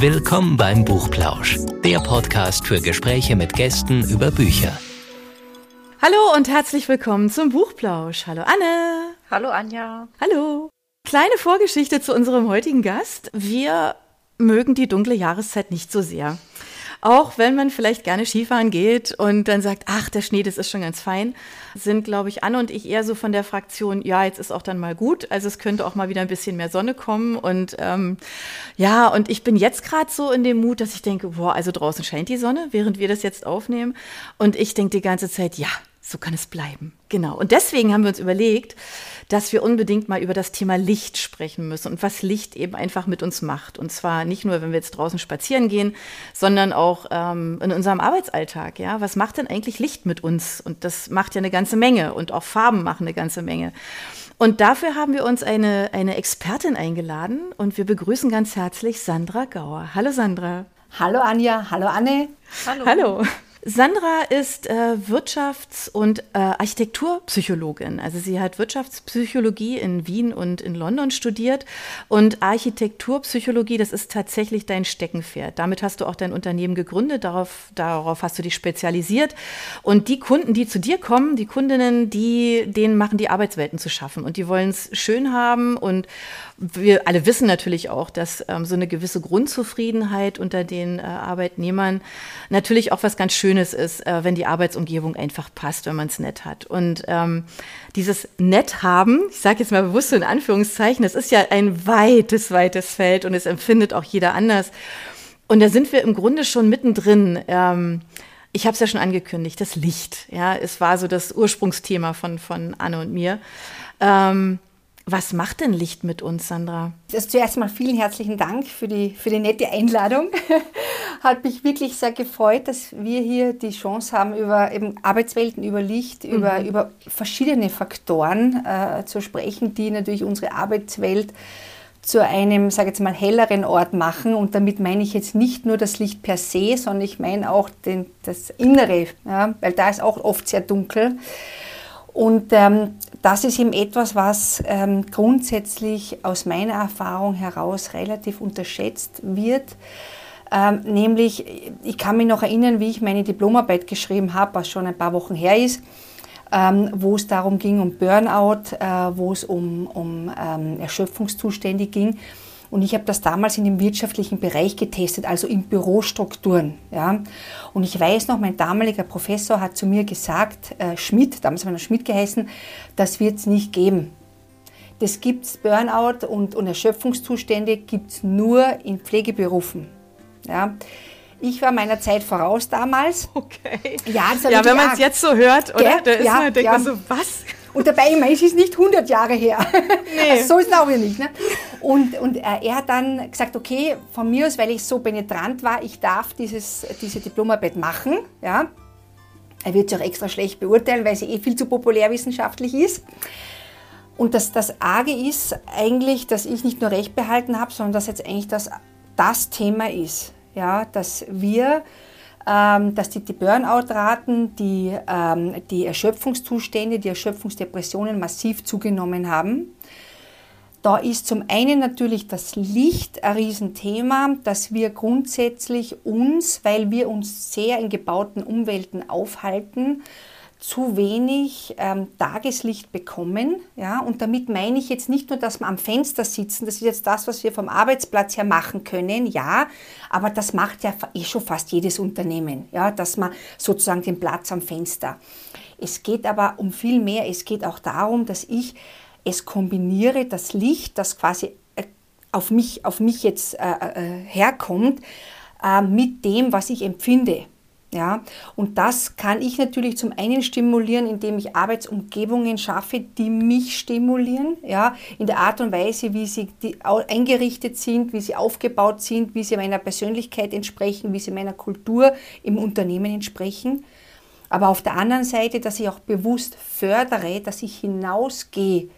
Willkommen beim Buchplausch, der Podcast für Gespräche mit Gästen über Bücher. Hallo und herzlich willkommen zum Buchplausch. Hallo Anne. Hallo Anja. Hallo. Kleine Vorgeschichte zu unserem heutigen Gast. Wir mögen die dunkle Jahreszeit nicht so sehr. Auch wenn man vielleicht gerne Skifahren geht und dann sagt, ach, der Schnee, das ist schon ganz fein, sind, glaube ich, Anne und ich eher so von der Fraktion, ja, jetzt ist auch dann mal gut. Also es könnte auch mal wieder ein bisschen mehr Sonne kommen. Und ähm, ja, und ich bin jetzt gerade so in dem Mut, dass ich denke, boah, also draußen scheint die Sonne, während wir das jetzt aufnehmen. Und ich denke die ganze Zeit, ja, so kann es bleiben. Genau. Und deswegen haben wir uns überlegt, dass wir unbedingt mal über das Thema Licht sprechen müssen und was Licht eben einfach mit uns macht. Und zwar nicht nur, wenn wir jetzt draußen spazieren gehen, sondern auch ähm, in unserem Arbeitsalltag. Ja, was macht denn eigentlich Licht mit uns? Und das macht ja eine ganze Menge und auch Farben machen eine ganze Menge. Und dafür haben wir uns eine, eine Expertin eingeladen und wir begrüßen ganz herzlich Sandra Gauer. Hallo Sandra. Hallo Anja, hallo Anne. Hallo. Hallo. Sandra ist äh, Wirtschafts- und äh, Architekturpsychologin. Also sie hat Wirtschaftspsychologie in Wien und in London studiert und Architekturpsychologie, das ist tatsächlich dein Steckenpferd. Damit hast du auch dein Unternehmen gegründet, darauf, darauf hast du dich spezialisiert. Und die Kunden, die zu dir kommen, die Kundinnen, die, denen machen die Arbeitswelten zu schaffen und die wollen es schön haben und wir alle wissen natürlich auch, dass ähm, so eine gewisse Grundzufriedenheit unter den äh, Arbeitnehmern natürlich auch was ganz Schönes ist, äh, wenn die Arbeitsumgebung einfach passt, wenn man es nett hat. Und ähm, dieses Nett haben, ich sage jetzt mal bewusst so in Anführungszeichen, das ist ja ein weites, weites Feld und es empfindet auch jeder anders. Und da sind wir im Grunde schon mittendrin. Ähm, ich habe es ja schon angekündigt, das Licht. Ja, es war so das Ursprungsthema von, von Anne und mir. Ähm, was macht denn Licht mit uns, Sandra? Also zuerst mal vielen herzlichen Dank für die, für die nette Einladung. Hat mich wirklich sehr gefreut, dass wir hier die Chance haben, über eben Arbeitswelten, über Licht, mhm. über, über verschiedene Faktoren äh, zu sprechen, die natürlich unsere Arbeitswelt zu einem, sage jetzt mal, helleren Ort machen. Und damit meine ich jetzt nicht nur das Licht per se, sondern ich meine auch den, das Innere, ja, weil da ist auch oft sehr dunkel. Und ähm, das ist eben etwas, was ähm, grundsätzlich aus meiner Erfahrung heraus relativ unterschätzt wird. Ähm, nämlich, ich kann mich noch erinnern, wie ich meine Diplomarbeit geschrieben habe, was schon ein paar Wochen her ist, ähm, wo es darum ging, um Burnout, äh, wo es um, um ähm, Erschöpfungszustände ging. Und ich habe das damals in dem wirtschaftlichen Bereich getestet, also in Bürostrukturen. Ja. Und ich weiß noch, mein damaliger Professor hat zu mir gesagt, äh, Schmidt, damals war er Schmidt geheißen, das wird es nicht geben. Das gibt es, Burnout und, und Erschöpfungszustände gibt es nur in Pflegeberufen. Ja. Ich war meiner Zeit voraus damals. Okay. Ja, ja wenn man es jetzt so hört, oder? Da ist ja, man, denkt ja. man so, was? Und dabei, ich meine, es ist nicht 100 Jahre her. Nee. Also so ist es auch nicht. Ne? Und, und er hat dann gesagt, okay, von mir aus, weil ich so penetrant war, ich darf dieses, diese Diplomarbeit machen. Ja? Er wird sich auch extra schlecht beurteilen, weil sie eh viel zu populärwissenschaftlich ist. Und das, das Arge ist eigentlich, dass ich nicht nur Recht behalten habe, sondern dass jetzt eigentlich das, das Thema ist. Ja, dass wir ähm, dass die, die Burnout-Raten, die, ähm, die Erschöpfungszustände, die Erschöpfungsdepressionen massiv zugenommen haben. Da ist zum einen natürlich das Licht ein Riesenthema, dass wir grundsätzlich uns, weil wir uns sehr in gebauten Umwelten aufhalten, zu wenig ähm, Tageslicht bekommen. Ja? Und damit meine ich jetzt nicht nur, dass wir am Fenster sitzen, das ist jetzt das, was wir vom Arbeitsplatz her machen können, ja, aber das macht ja eh schon fast jedes Unternehmen, ja, dass man sozusagen den Platz am Fenster. Es geht aber um viel mehr, es geht auch darum, dass ich es kombiniere, das Licht, das quasi äh, auf mich, auf mich jetzt äh, äh, herkommt, mit dem, was ich empfinde. Ja, und das kann ich natürlich zum einen stimulieren, indem ich Arbeitsumgebungen schaffe, die mich stimulieren, ja, in der Art und Weise, wie sie eingerichtet sind, wie sie aufgebaut sind, wie sie meiner Persönlichkeit entsprechen, wie sie meiner Kultur im Unternehmen entsprechen. Aber auf der anderen Seite, dass ich auch bewusst fördere, dass ich hinausgehe,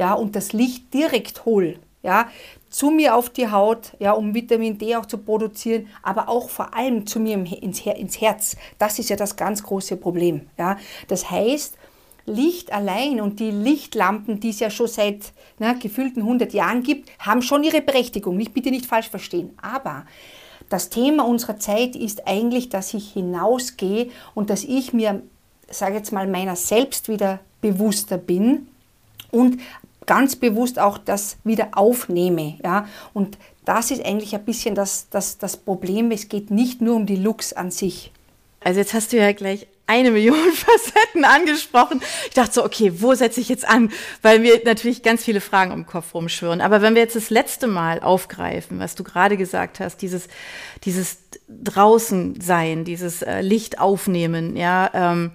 ja, und das Licht direkt hole, ja, zu mir auf die Haut, ja, um Vitamin D auch zu produzieren, aber auch vor allem zu mir ins, Her ins Herz. Das ist ja das ganz große Problem. Ja. Das heißt, Licht allein und die Lichtlampen, die es ja schon seit na, gefühlten 100 Jahren gibt, haben schon ihre Berechtigung. Nicht, bitte nicht falsch verstehen. Aber das Thema unserer Zeit ist eigentlich, dass ich hinausgehe und dass ich mir, sage jetzt mal, meiner selbst wieder bewusster bin und ganz bewusst auch das wieder aufnehme. Ja? Und das ist eigentlich ein bisschen das, das, das Problem. Es geht nicht nur um die Looks an sich. Also jetzt hast du ja gleich eine Million Facetten angesprochen. Ich dachte so, okay, wo setze ich jetzt an? Weil mir natürlich ganz viele Fragen im Kopf rumschwirren. Aber wenn wir jetzt das letzte Mal aufgreifen, was du gerade gesagt hast, dieses, dieses draußen sein, dieses äh, Licht aufnehmen, ja, ähm,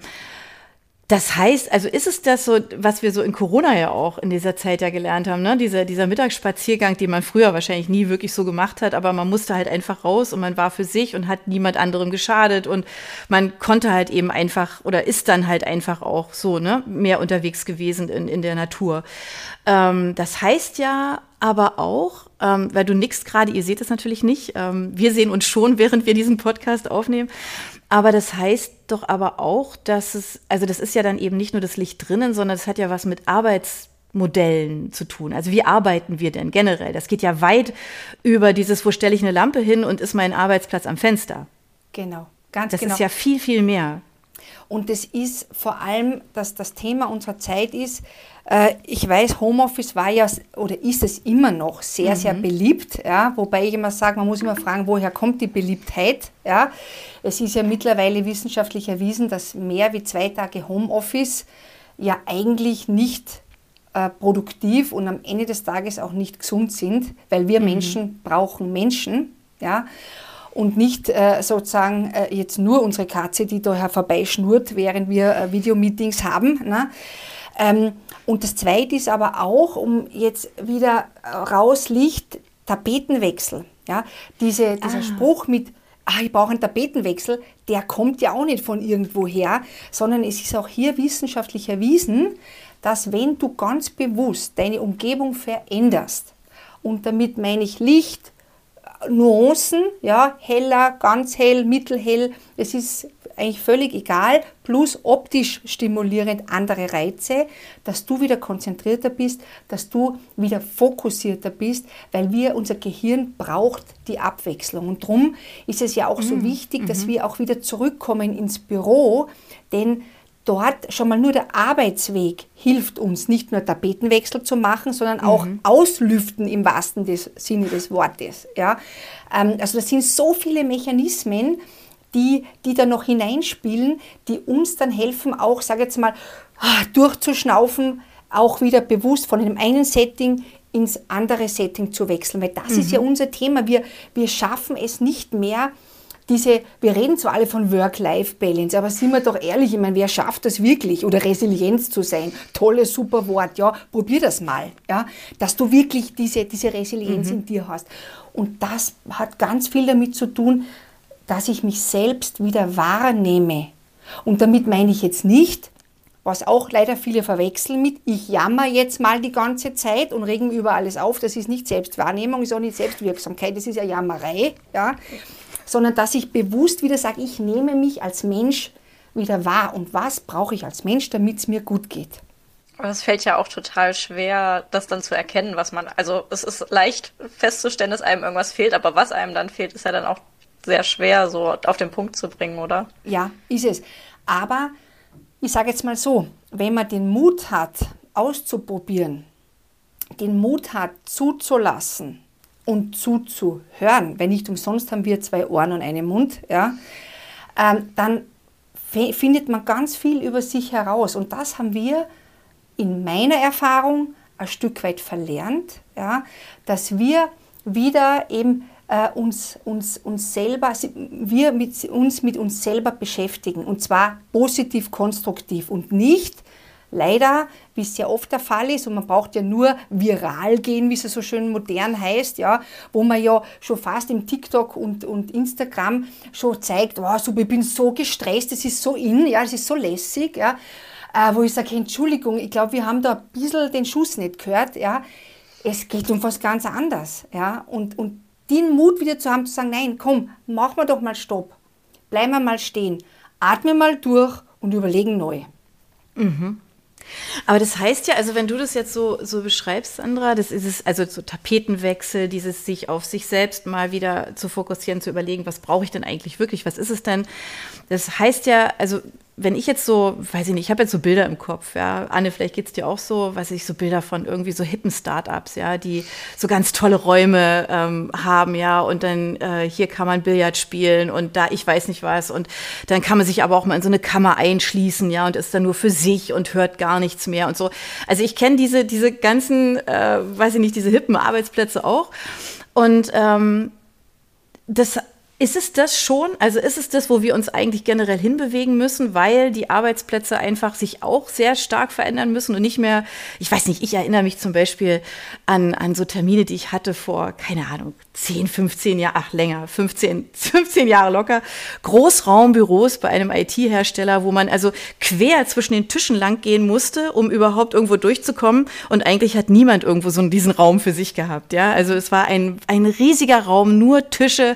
das heißt, also ist es das so, was wir so in Corona ja auch in dieser Zeit ja gelernt haben, ne? Dieser, dieser Mittagsspaziergang, den man früher wahrscheinlich nie wirklich so gemacht hat, aber man musste halt einfach raus und man war für sich und hat niemand anderem geschadet und man konnte halt eben einfach oder ist dann halt einfach auch so, ne, mehr unterwegs gewesen in, in der Natur. Ähm, das heißt ja aber auch, ähm, weil du nix gerade, ihr seht es natürlich nicht, ähm, wir sehen uns schon, während wir diesen Podcast aufnehmen. Aber das heißt doch aber auch, dass es, also das ist ja dann eben nicht nur das Licht drinnen, sondern es hat ja was mit Arbeitsmodellen zu tun. Also wie arbeiten wir denn generell? Das geht ja weit über dieses, wo stelle ich eine Lampe hin und ist mein Arbeitsplatz am Fenster. Genau, ganz das genau. Das ist ja viel, viel mehr. Und das ist vor allem, dass das Thema unserer Zeit ist, äh, ich weiß, Homeoffice war ja oder ist es immer noch sehr, mhm. sehr beliebt, ja, wobei ich immer sage, man muss immer fragen, woher kommt die Beliebtheit, ja. Es ist ja mittlerweile wissenschaftlich erwiesen, dass mehr wie zwei Tage Homeoffice ja eigentlich nicht äh, produktiv und am Ende des Tages auch nicht gesund sind, weil wir mhm. Menschen brauchen Menschen, ja und nicht äh, sozusagen äh, jetzt nur unsere Katze, die daher vorbeischnurrt, während wir äh, Videomeetings haben. Ne? Ähm, und das Zweite ist aber auch, um jetzt wieder raus Licht, Tapetenwechsel. Ja? Diese, dieser ah. Spruch mit, ah, ich brauche einen Tapetenwechsel, der kommt ja auch nicht von irgendwoher, sondern es ist auch hier wissenschaftlich erwiesen, dass wenn du ganz bewusst deine Umgebung veränderst, und damit meine ich Licht, Nuancen, ja, heller, ganz hell, mittelhell, es ist eigentlich völlig egal, plus optisch stimulierend andere Reize, dass du wieder konzentrierter bist, dass du wieder fokussierter bist, weil wir, unser Gehirn braucht die Abwechslung. Und darum ist es ja auch so mhm. wichtig, dass mhm. wir auch wieder zurückkommen ins Büro, denn dort schon mal nur der Arbeitsweg hilft uns, nicht nur Tapetenwechsel zu machen, sondern auch mhm. auslüften im wahrsten des, Sinne des Wortes. Ja? Ähm, also das sind so viele Mechanismen, die, die da noch hineinspielen, die uns dann helfen, auch, sage jetzt mal, ah, durchzuschnaufen, auch wieder bewusst von einem einen Setting ins andere Setting zu wechseln. Weil das mhm. ist ja mhm. unser Thema. Wir, wir schaffen es nicht mehr, diese, wir reden zwar alle von Work-Life-Balance, aber sind wir doch ehrlich, ich meine, wer schafft das wirklich? Oder Resilienz zu sein? Tolles, super Wort, ja, probier das mal, ja, dass du wirklich diese, diese Resilienz mhm. in dir hast. Und das hat ganz viel damit zu tun, dass ich mich selbst wieder wahrnehme. Und damit meine ich jetzt nicht, was auch leider viele verwechseln mit, ich jammer jetzt mal die ganze Zeit und regen über alles auf. Das ist nicht Selbstwahrnehmung, ist auch nicht Selbstwirksamkeit, das ist ja Jammerei. Ja? sondern dass ich bewusst wieder sage, ich nehme mich als Mensch wieder wahr und was brauche ich als Mensch, damit es mir gut geht. Aber es fällt ja auch total schwer, das dann zu erkennen, was man, also es ist leicht festzustellen, dass einem irgendwas fehlt, aber was einem dann fehlt, ist ja dann auch sehr schwer so auf den Punkt zu bringen, oder? Ja, ist es. Aber ich sage jetzt mal so, wenn man den Mut hat, auszuprobieren, den Mut hat, zuzulassen, und zuzuhören, wenn nicht umsonst haben wir zwei Ohren und einen Mund, ja, ähm, dann findet man ganz viel über sich heraus. Und das haben wir in meiner Erfahrung ein Stück weit verlernt, ja, dass wir wieder eben äh, uns, uns, uns selber, wir mit, uns mit uns selber beschäftigen. Und zwar positiv konstruktiv. Und nicht leider, wie es sehr oft der Fall ist, und man braucht ja nur viral gehen, wie es so schön modern heißt, ja, wo man ja schon fast im TikTok und, und Instagram schon zeigt, wow, super, ich bin so gestresst, es ist so in, ja, es ist so lässig, ja, äh, wo ich sage, Entschuldigung, ich glaube, wir haben da ein bisschen den Schuss nicht gehört, ja, es geht um was ganz anderes, ja, und, und den Mut wieder zu haben, zu sagen, nein, komm, machen wir doch mal Stopp, bleiben wir mal stehen, atmen mal durch und überlegen neu. Mhm. Aber das heißt ja, also wenn du das jetzt so, so beschreibst, Sandra, das ist es, also so Tapetenwechsel, dieses sich auf sich selbst mal wieder zu fokussieren, zu überlegen, was brauche ich denn eigentlich wirklich, was ist es denn? Das heißt ja, also wenn ich jetzt so, weiß ich nicht, ich habe jetzt so Bilder im Kopf, ja, Anne, vielleicht geht es dir auch so, weiß ich, so Bilder von irgendwie so hippen Startups, ja, die so ganz tolle Räume ähm, haben, ja, und dann äh, hier kann man Billard spielen und da ich weiß nicht was. Und dann kann man sich aber auch mal in so eine Kammer einschließen, ja, und ist dann nur für sich und hört gar nichts mehr und so. Also ich kenne diese, diese ganzen, äh, weiß ich nicht, diese hippen Arbeitsplätze auch. Und ähm, das ist es das schon? Also ist es das, wo wir uns eigentlich generell hinbewegen müssen, weil die Arbeitsplätze einfach sich auch sehr stark verändern müssen und nicht mehr, ich weiß nicht, ich erinnere mich zum Beispiel an, an so Termine, die ich hatte vor, keine Ahnung, 10, 15 Jahre, ach länger, 15, 15 Jahre locker, Großraumbüros bei einem IT-Hersteller, wo man also quer zwischen den Tischen lang gehen musste, um überhaupt irgendwo durchzukommen und eigentlich hat niemand irgendwo so diesen Raum für sich gehabt, ja. Also es war ein, ein riesiger Raum, nur Tische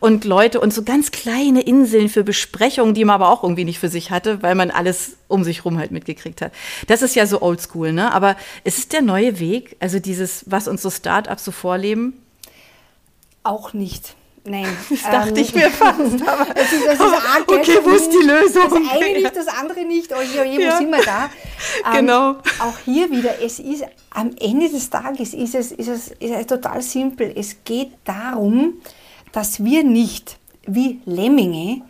und Leute und so ganz kleine Inseln für Besprechungen, die man aber auch irgendwie nicht für sich hatte, weil man alles um sich rum halt mitgekriegt hat. Das ist ja so oldschool, ne? Aber ist es der neue Weg? Also dieses, was uns so Startups so vorleben? Auch nicht. Nein. Das dachte ähm, ich mir fast. Aber, das ist, das ist aber okay, wo ist die Lösung? Das eine nicht, das andere nicht. Oje, oje, ja. wo sind wir da? Ähm, genau. Auch hier wieder, es ist am Ende des Tages ist es, ist es, ist es total simpel. Es geht darum, dass wir nicht wie Lemminge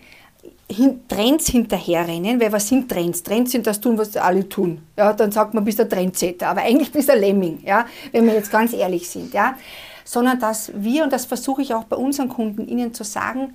Trends hinterherrennen, weil was sind Trends? Trends sind das tun, was alle tun. Ja, dann sagt man, bist der Trendsetter, aber eigentlich bist du ein Lemming, ja, wenn wir jetzt ganz ehrlich sind. Ja. Sondern dass wir, und das versuche ich auch bei unseren Kunden, ihnen zu sagen,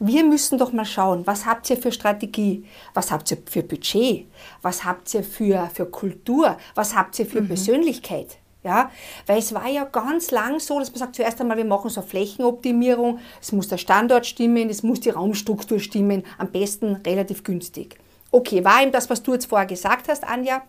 wir müssen doch mal schauen, was habt ihr für Strategie, was habt ihr für Budget, was habt ihr für, für Kultur, was habt ihr für mhm. Persönlichkeit. Ja, weil es war ja ganz lang so, dass man sagt, zuerst einmal, wir machen so eine Flächenoptimierung, es muss der Standort stimmen, es muss die Raumstruktur stimmen, am besten relativ günstig. Okay, war ihm das, was du jetzt vorher gesagt hast, Anja?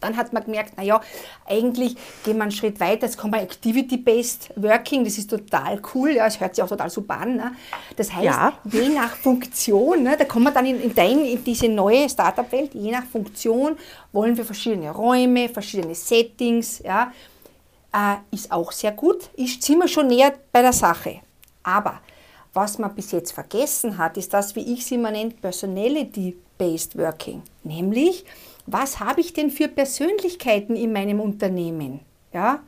Dann hat man gemerkt, naja, eigentlich gehen wir einen Schritt weiter, jetzt kommt man Activity-Based Working, das ist total cool, ja, es hört sich auch total super an. Ne? Das heißt, ja. je nach Funktion, ne, da kommen wir dann in, in, dein, in diese neue Startup-Welt, je nach Funktion wollen wir verschiedene Räume, verschiedene Settings, ja, äh, ist auch sehr gut, ist ziemlich schon näher bei der Sache. Aber was man bis jetzt vergessen hat, ist das, wie ich es immer nenne, Personality-Based Working. Nämlich, was habe ich denn für Persönlichkeiten in meinem Unternehmen? Ja?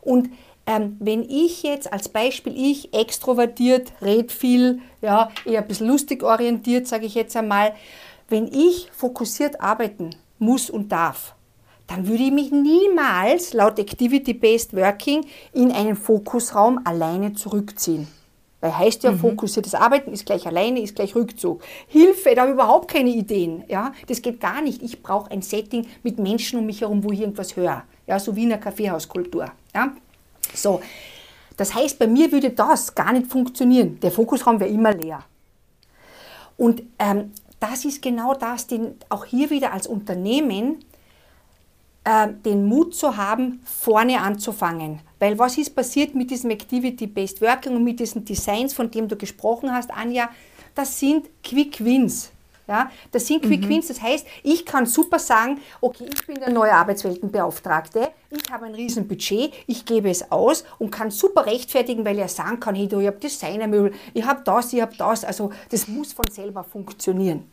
Und ähm, wenn ich jetzt als Beispiel, ich extrovertiert, red viel, ja, eher ein bisschen lustig orientiert, sage ich jetzt einmal, wenn ich fokussiert arbeiten muss und darf, dann würde ich mich niemals laut Activity-Based Working in einen Fokusraum alleine zurückziehen. Weil heißt ja, mhm. fokussiertes Arbeiten ist gleich alleine, ist gleich Rückzug. Hilfe, da habe ich überhaupt keine Ideen. Ja? Das geht gar nicht. Ich brauche ein Setting mit Menschen um mich herum, wo ich irgendwas höre. Ja? So wie in einer Kaffeehauskultur. Ja? So. Das heißt, bei mir würde das gar nicht funktionieren. Der Fokusraum wäre immer leer. Und ähm, das ist genau das, den auch hier wieder als Unternehmen äh, den Mut zu haben, vorne anzufangen. Weil was ist passiert mit diesem Activity-Based Working und mit diesen Designs, von dem du gesprochen hast, Anja? Das sind Quick Wins. Ja, das sind Quick mhm. Wins. Das heißt, ich kann super sagen, okay, ich bin der neue Arbeitsweltenbeauftragte, ich habe ein riesen Budget, ich gebe es aus und kann super rechtfertigen, weil er sagen kann, hey du, ich habe Designermöbel, ich habe das, ich habe das. Also das muss von selber funktionieren.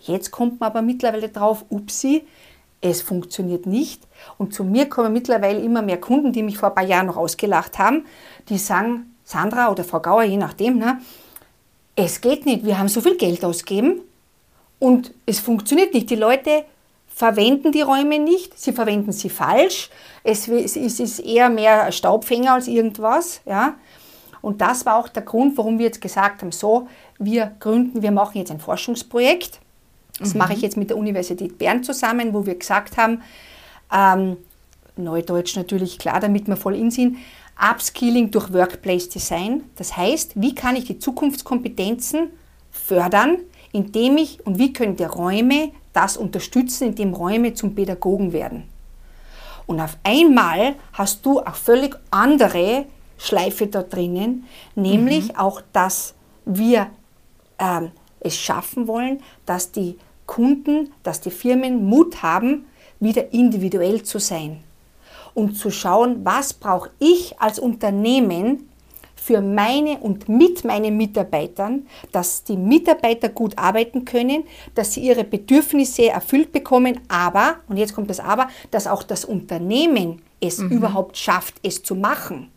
Jetzt kommt man aber mittlerweile drauf, upsi, es funktioniert nicht. Und zu mir kommen mittlerweile immer mehr Kunden, die mich vor ein paar Jahren noch ausgelacht haben, die sagen, Sandra oder Frau Gauer, je nachdem, ne, es geht nicht, wir haben so viel Geld ausgegeben und es funktioniert nicht. Die Leute verwenden die Räume nicht, sie verwenden sie falsch, es, ist eher mehr Staubfänger als irgendwas. Ja. Und das war auch der Grund, warum wir jetzt gesagt haben, so, wir gründen, wir machen jetzt ein Forschungsprojekt das mhm. mache ich jetzt mit der Universität Bern zusammen, wo wir gesagt haben, ähm, Neudeutsch natürlich klar, damit wir voll in sind, Upskilling durch Workplace Design. Das heißt, wie kann ich die Zukunftskompetenzen fördern, indem ich und wie können die Räume das unterstützen, indem Räume zum Pädagogen werden. Und auf einmal hast du auch völlig andere Schleife da drinnen, nämlich mhm. auch, dass wir ähm, es schaffen wollen, dass die Kunden, dass die Firmen Mut haben, wieder individuell zu sein und zu schauen, was brauche ich als Unternehmen für meine und mit meinen Mitarbeitern, dass die Mitarbeiter gut arbeiten können, dass sie ihre Bedürfnisse erfüllt bekommen, aber, und jetzt kommt das Aber, dass auch das Unternehmen es mhm. überhaupt schafft, es zu machen.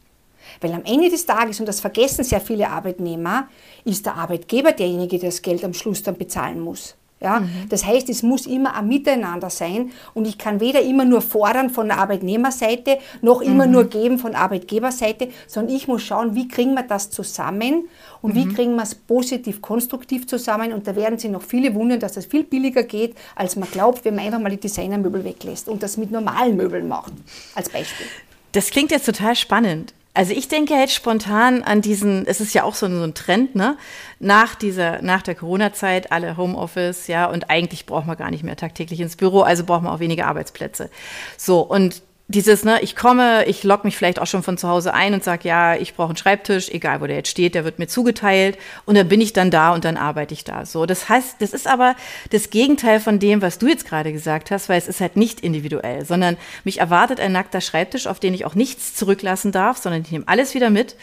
Weil am Ende des Tages, und das vergessen sehr viele Arbeitnehmer, ist der Arbeitgeber derjenige, der das Geld am Schluss dann bezahlen muss. Ja? Mhm. Das heißt, es muss immer ein Miteinander sein und ich kann weder immer nur fordern von der Arbeitnehmerseite noch immer mhm. nur geben von Arbeitgeberseite, sondern ich muss schauen, wie kriegen wir das zusammen und mhm. wie kriegen wir es positiv, konstruktiv zusammen und da werden sich noch viele wundern, dass das viel billiger geht, als man glaubt, wenn man einfach mal die Designermöbel weglässt und das mit normalen Möbeln macht, als Beispiel. Das klingt jetzt total spannend. Also ich denke jetzt spontan an diesen, es ist ja auch so ein, Trend, ne? Nach dieser, nach der Corona-Zeit, alle Homeoffice, ja, und eigentlich braucht man gar nicht mehr tagtäglich ins Büro, also braucht man auch weniger Arbeitsplätze. So, und dieses, ne, ich komme, ich logge mich vielleicht auch schon von zu Hause ein und sage, ja, ich brauche einen Schreibtisch, egal wo der jetzt steht, der wird mir zugeteilt und dann bin ich dann da und dann arbeite ich da. So, das heißt, das ist aber das Gegenteil von dem, was du jetzt gerade gesagt hast, weil es ist halt nicht individuell, sondern mich erwartet ein nackter Schreibtisch, auf den ich auch nichts zurücklassen darf, sondern ich nehme alles wieder mit.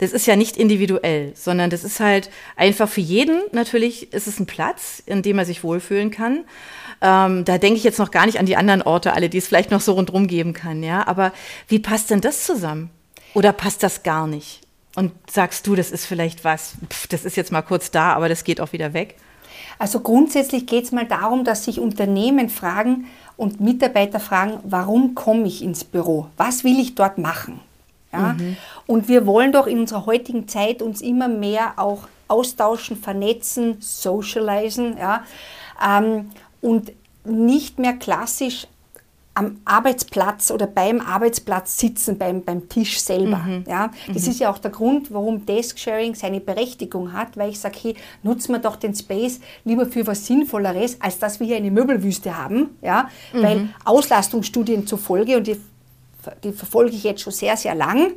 Das ist ja nicht individuell, sondern das ist halt einfach für jeden natürlich ist es ein Platz, in dem er sich wohlfühlen kann. Ähm, da denke ich jetzt noch gar nicht an die anderen Orte, alle, die es vielleicht noch so rundherum geben kann, ja. Aber wie passt denn das zusammen? Oder passt das gar nicht? Und sagst du, das ist vielleicht was, pf, das ist jetzt mal kurz da, aber das geht auch wieder weg? Also grundsätzlich geht es mal darum, dass sich Unternehmen fragen und Mitarbeiter fragen, warum komme ich ins Büro? Was will ich dort machen? Ja? Mhm. Und wir wollen doch in unserer heutigen Zeit uns immer mehr auch austauschen, vernetzen, socialisen. Ja? Ähm, und nicht mehr klassisch am Arbeitsplatz oder beim Arbeitsplatz sitzen, beim, beim Tisch selber. Mhm. Ja, das mhm. ist ja auch der Grund, warum Desk-Sharing seine Berechtigung hat, weil ich sage, hey, nutzen wir doch den Space lieber für was Sinnvolleres, als dass wir hier eine Möbelwüste haben. Ja, mhm. Weil Auslastungsstudien zufolge, und die, die verfolge ich jetzt schon sehr, sehr lang,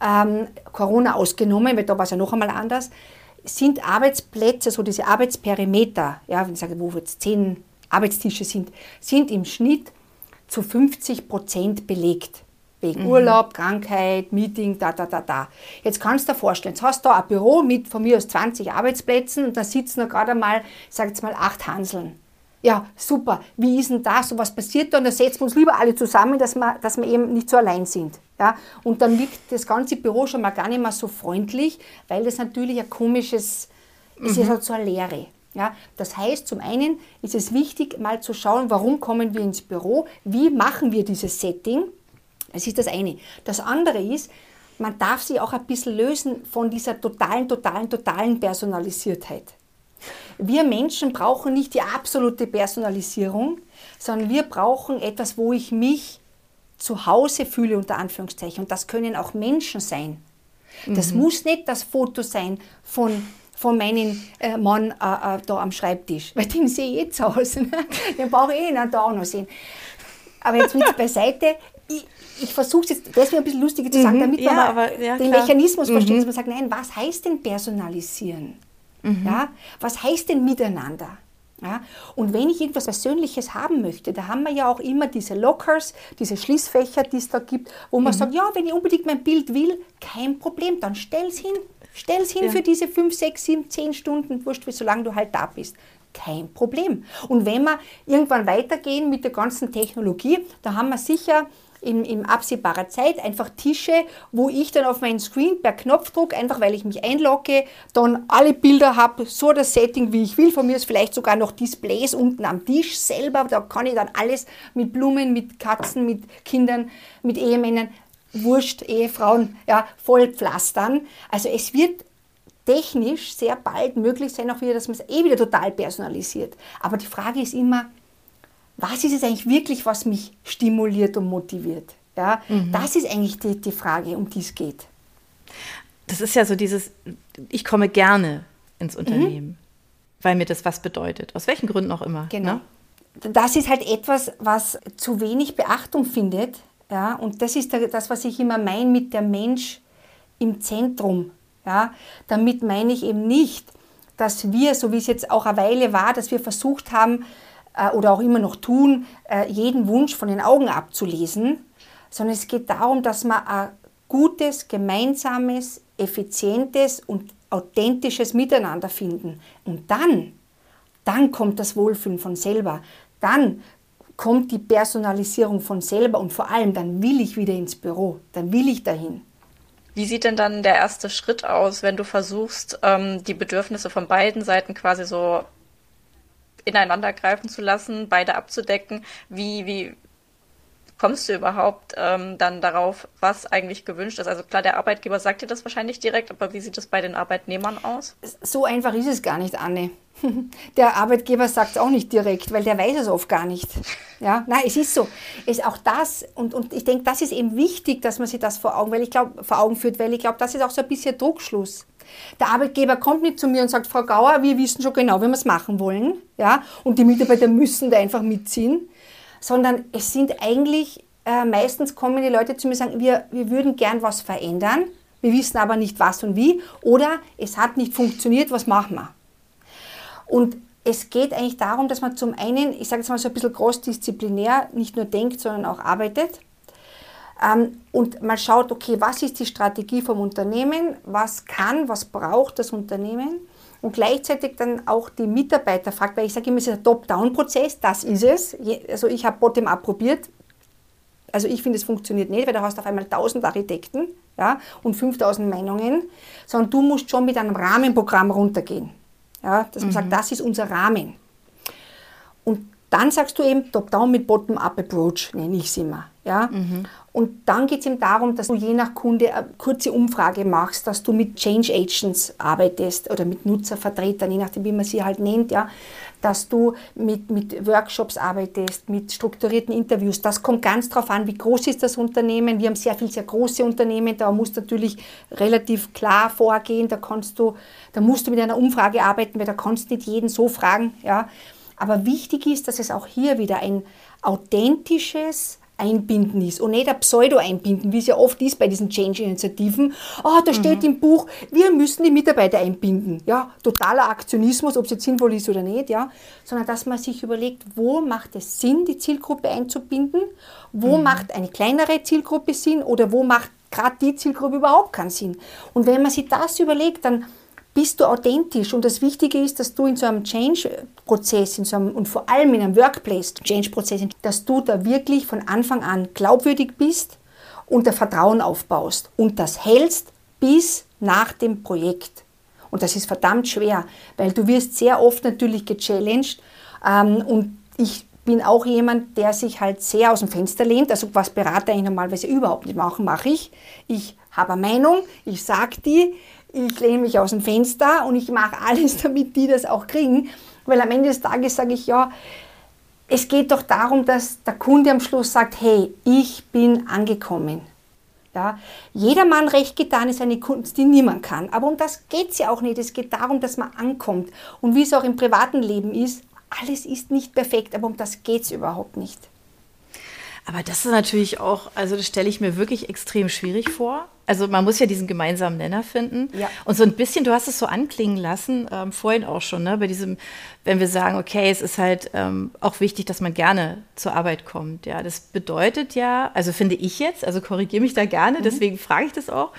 ähm, Corona ausgenommen, weil da war es ja noch einmal anders, sind Arbeitsplätze, so diese Arbeitsperimeter, ja, wenn ich sage, wo jetzt zehn Arbeitstische sind, sind im Schnitt zu 50 Prozent belegt. Wegen mhm. Urlaub, Krankheit, Meeting, da, da, da, da. Jetzt kannst du dir vorstellen, jetzt hast du da ein Büro mit von mir aus 20 Arbeitsplätzen und da sitzen da gerade mal, sag jetzt mal, acht Hanseln. Ja, super. Wie ist denn das? Und was passiert da? Und da setzen wir uns lieber alle zusammen, dass wir, dass wir eben nicht so allein sind. Ja? Und dann wirkt das ganze Büro schon mal gar nicht mehr so freundlich, weil das natürlich ein komisches, mhm. es ist halt so eine Leere. Ja, das heißt, zum einen ist es wichtig, mal zu schauen, warum kommen wir ins Büro, wie machen wir dieses Setting. Das ist das eine. Das andere ist, man darf sich auch ein bisschen lösen von dieser totalen, totalen, totalen Personalisiertheit. Wir Menschen brauchen nicht die absolute Personalisierung, sondern wir brauchen etwas, wo ich mich zu Hause fühle, unter Anführungszeichen. Und das können auch Menschen sein. Das mhm. muss nicht das Foto sein von von meinem äh, Mann äh, äh, da am Schreibtisch. Weil den sehe ich jetzt aus. Ne? Den brauche ich eh da auch noch sehen. Aber jetzt mit beiseite. Ich, ich versuche es jetzt deswegen ein bisschen lustiger zu sagen, mhm, damit ja, man aber, ja, den klar. Mechanismus mhm. versteht, dass man sagt, nein, was heißt denn personalisieren? Mhm. Ja? Was heißt denn miteinander? Ja? Und wenn ich irgendwas Persönliches haben möchte, da haben wir ja auch immer diese Lockers, diese Schließfächer, die es da gibt, wo man mhm. sagt, ja, wenn ich unbedingt mein Bild will, kein Problem, dann stell es hin. Stell es hin ja. für diese 5, 6, 7, 10 Stunden, wurscht, wie solange du halt da bist. Kein Problem. Und wenn wir irgendwann weitergehen mit der ganzen Technologie, da haben wir sicher in, in absehbarer Zeit einfach Tische, wo ich dann auf meinen Screen per Knopfdruck, einfach weil ich mich einlogge, dann alle Bilder habe, so das Setting, wie ich will. Von mir ist vielleicht sogar noch Displays unten am Tisch selber. Da kann ich dann alles mit Blumen, mit Katzen, mit Kindern, mit Ehemännern Wurscht, Ehefrauen, ja, voll pflastern. Also es wird technisch sehr bald möglich sein, auch wieder, dass man es eh wieder total personalisiert. Aber die Frage ist immer, was ist es eigentlich wirklich, was mich stimuliert und motiviert? Ja, mhm. Das ist eigentlich die, die Frage, um die es geht. Das ist ja so dieses, ich komme gerne ins Unternehmen, mhm. weil mir das was bedeutet, aus welchen Gründen auch immer. Genau. Ne? Das ist halt etwas, was zu wenig Beachtung findet ja, und das ist das, was ich immer meine mit der Mensch im Zentrum. Ja. Damit meine ich eben nicht, dass wir, so wie es jetzt auch eine Weile war, dass wir versucht haben, äh, oder auch immer noch tun, äh, jeden Wunsch von den Augen abzulesen, sondern es geht darum, dass man ein gutes, gemeinsames, effizientes und authentisches Miteinander finden. Und dann, dann kommt das Wohlfühlen von selber. Dann kommt die Personalisierung von selber und vor allem dann will ich wieder ins Büro, dann will ich dahin. Wie sieht denn dann der erste Schritt aus, wenn du versuchst, ähm, die Bedürfnisse von beiden Seiten quasi so ineinander greifen zu lassen, beide abzudecken? Wie, wie kommst du überhaupt ähm, dann darauf, was eigentlich gewünscht ist? Also klar, der Arbeitgeber sagt dir das wahrscheinlich direkt, aber wie sieht es bei den Arbeitnehmern aus? So einfach ist es gar nicht, Anne. Der Arbeitgeber sagt es auch nicht direkt, weil der weiß es oft gar nicht. Ja, nein, es ist so. Es ist auch das, und, und ich denke, das ist eben wichtig, dass man sich das vor Augen, weil ich glaub, vor Augen führt, weil ich glaube, das ist auch so ein bisschen Druckschluss. Der Arbeitgeber kommt nicht zu mir und sagt, Frau Gauer, wir wissen schon genau, wie wir es machen wollen. Ja, und die Mitarbeiter müssen da einfach mitziehen. Sondern es sind eigentlich, äh, meistens kommen die Leute zu mir und sagen, wir, wir würden gern was verändern, wir wissen aber nicht was und wie. Oder es hat nicht funktioniert, was machen wir? Und es geht eigentlich darum, dass man zum einen, ich sage jetzt mal so ein bisschen großdisziplinär, nicht nur denkt, sondern auch arbeitet. Ähm, und man schaut, okay, was ist die Strategie vom Unternehmen, was kann, was braucht das Unternehmen und gleichzeitig dann auch die Mitarbeiter fragt, weil ich sage immer, es ist ein Top-Down-Prozess, das ist es. Also ich habe Bottom-up probiert. Also ich finde, es funktioniert nicht, weil du hast auf einmal 1000 Architekten ja, und 5000 Meinungen, sondern du musst schon mit einem Rahmenprogramm runtergehen. Ja, dass man mhm. sagt, das ist unser Rahmen. Und dann sagst du eben Top-Down mit Bottom-Up-Approach, nenne ich es immer. Ja? Mhm. Und dann geht es eben darum, dass du je nach Kunde eine kurze Umfrage machst, dass du mit Change Agents arbeitest oder mit Nutzervertretern, je nachdem, wie man sie halt nennt, ja? dass du mit, mit Workshops arbeitest, mit strukturierten Interviews. Das kommt ganz darauf an, wie groß ist das Unternehmen. Wir haben sehr viel, sehr große Unternehmen, da musst du natürlich relativ klar vorgehen, da, kannst du, da musst du mit einer Umfrage arbeiten, weil da kannst du nicht jeden so fragen. Ja? Aber wichtig ist, dass es auch hier wieder ein authentisches Einbinden ist und nicht ein Pseudo-Einbinden, wie es ja oft ist bei diesen Change-Initiativen. Ah, oh, da steht mhm. im Buch, wir müssen die Mitarbeiter einbinden. Ja, totaler Aktionismus, ob es jetzt sinnvoll ist oder nicht, ja. Sondern dass man sich überlegt, wo macht es Sinn, die Zielgruppe einzubinden? Wo mhm. macht eine kleinere Zielgruppe Sinn oder wo macht gerade die Zielgruppe überhaupt keinen Sinn? Und wenn man sich das überlegt, dann bist du authentisch. Und das Wichtige ist, dass du in so einem Change-Prozess so und vor allem in einem Workplace-Change-Prozess, dass du da wirklich von Anfang an glaubwürdig bist und der Vertrauen aufbaust und das hältst bis nach dem Projekt. Und das ist verdammt schwer, weil du wirst sehr oft natürlich gechallenged ähm, und ich bin auch jemand, der sich halt sehr aus dem Fenster lehnt. Also was Berater eigentlich normalerweise überhaupt nicht machen, mache ich. Ich habe eine Meinung, ich sage die, ich lehne mich aus dem Fenster und ich mache alles, damit die das auch kriegen. Weil am Ende des Tages sage ich, ja, es geht doch darum, dass der Kunde am Schluss sagt, hey, ich bin angekommen. Ja, jedermann recht getan ist eine Kunst, die niemand kann. Aber um das geht es ja auch nicht. Es geht darum, dass man ankommt. Und wie es auch im privaten Leben ist, alles ist nicht perfekt, aber um das geht es überhaupt nicht. Aber das ist natürlich auch, also das stelle ich mir wirklich extrem schwierig vor. Also man muss ja diesen gemeinsamen Nenner finden. Ja. Und so ein bisschen, du hast es so anklingen lassen, ähm, vorhin auch schon, ne, bei diesem, wenn wir sagen, okay, es ist halt ähm, auch wichtig, dass man gerne zur Arbeit kommt. Ja, das bedeutet ja, also finde ich jetzt, also korrigiere mich da gerne, mhm. deswegen frage ich das auch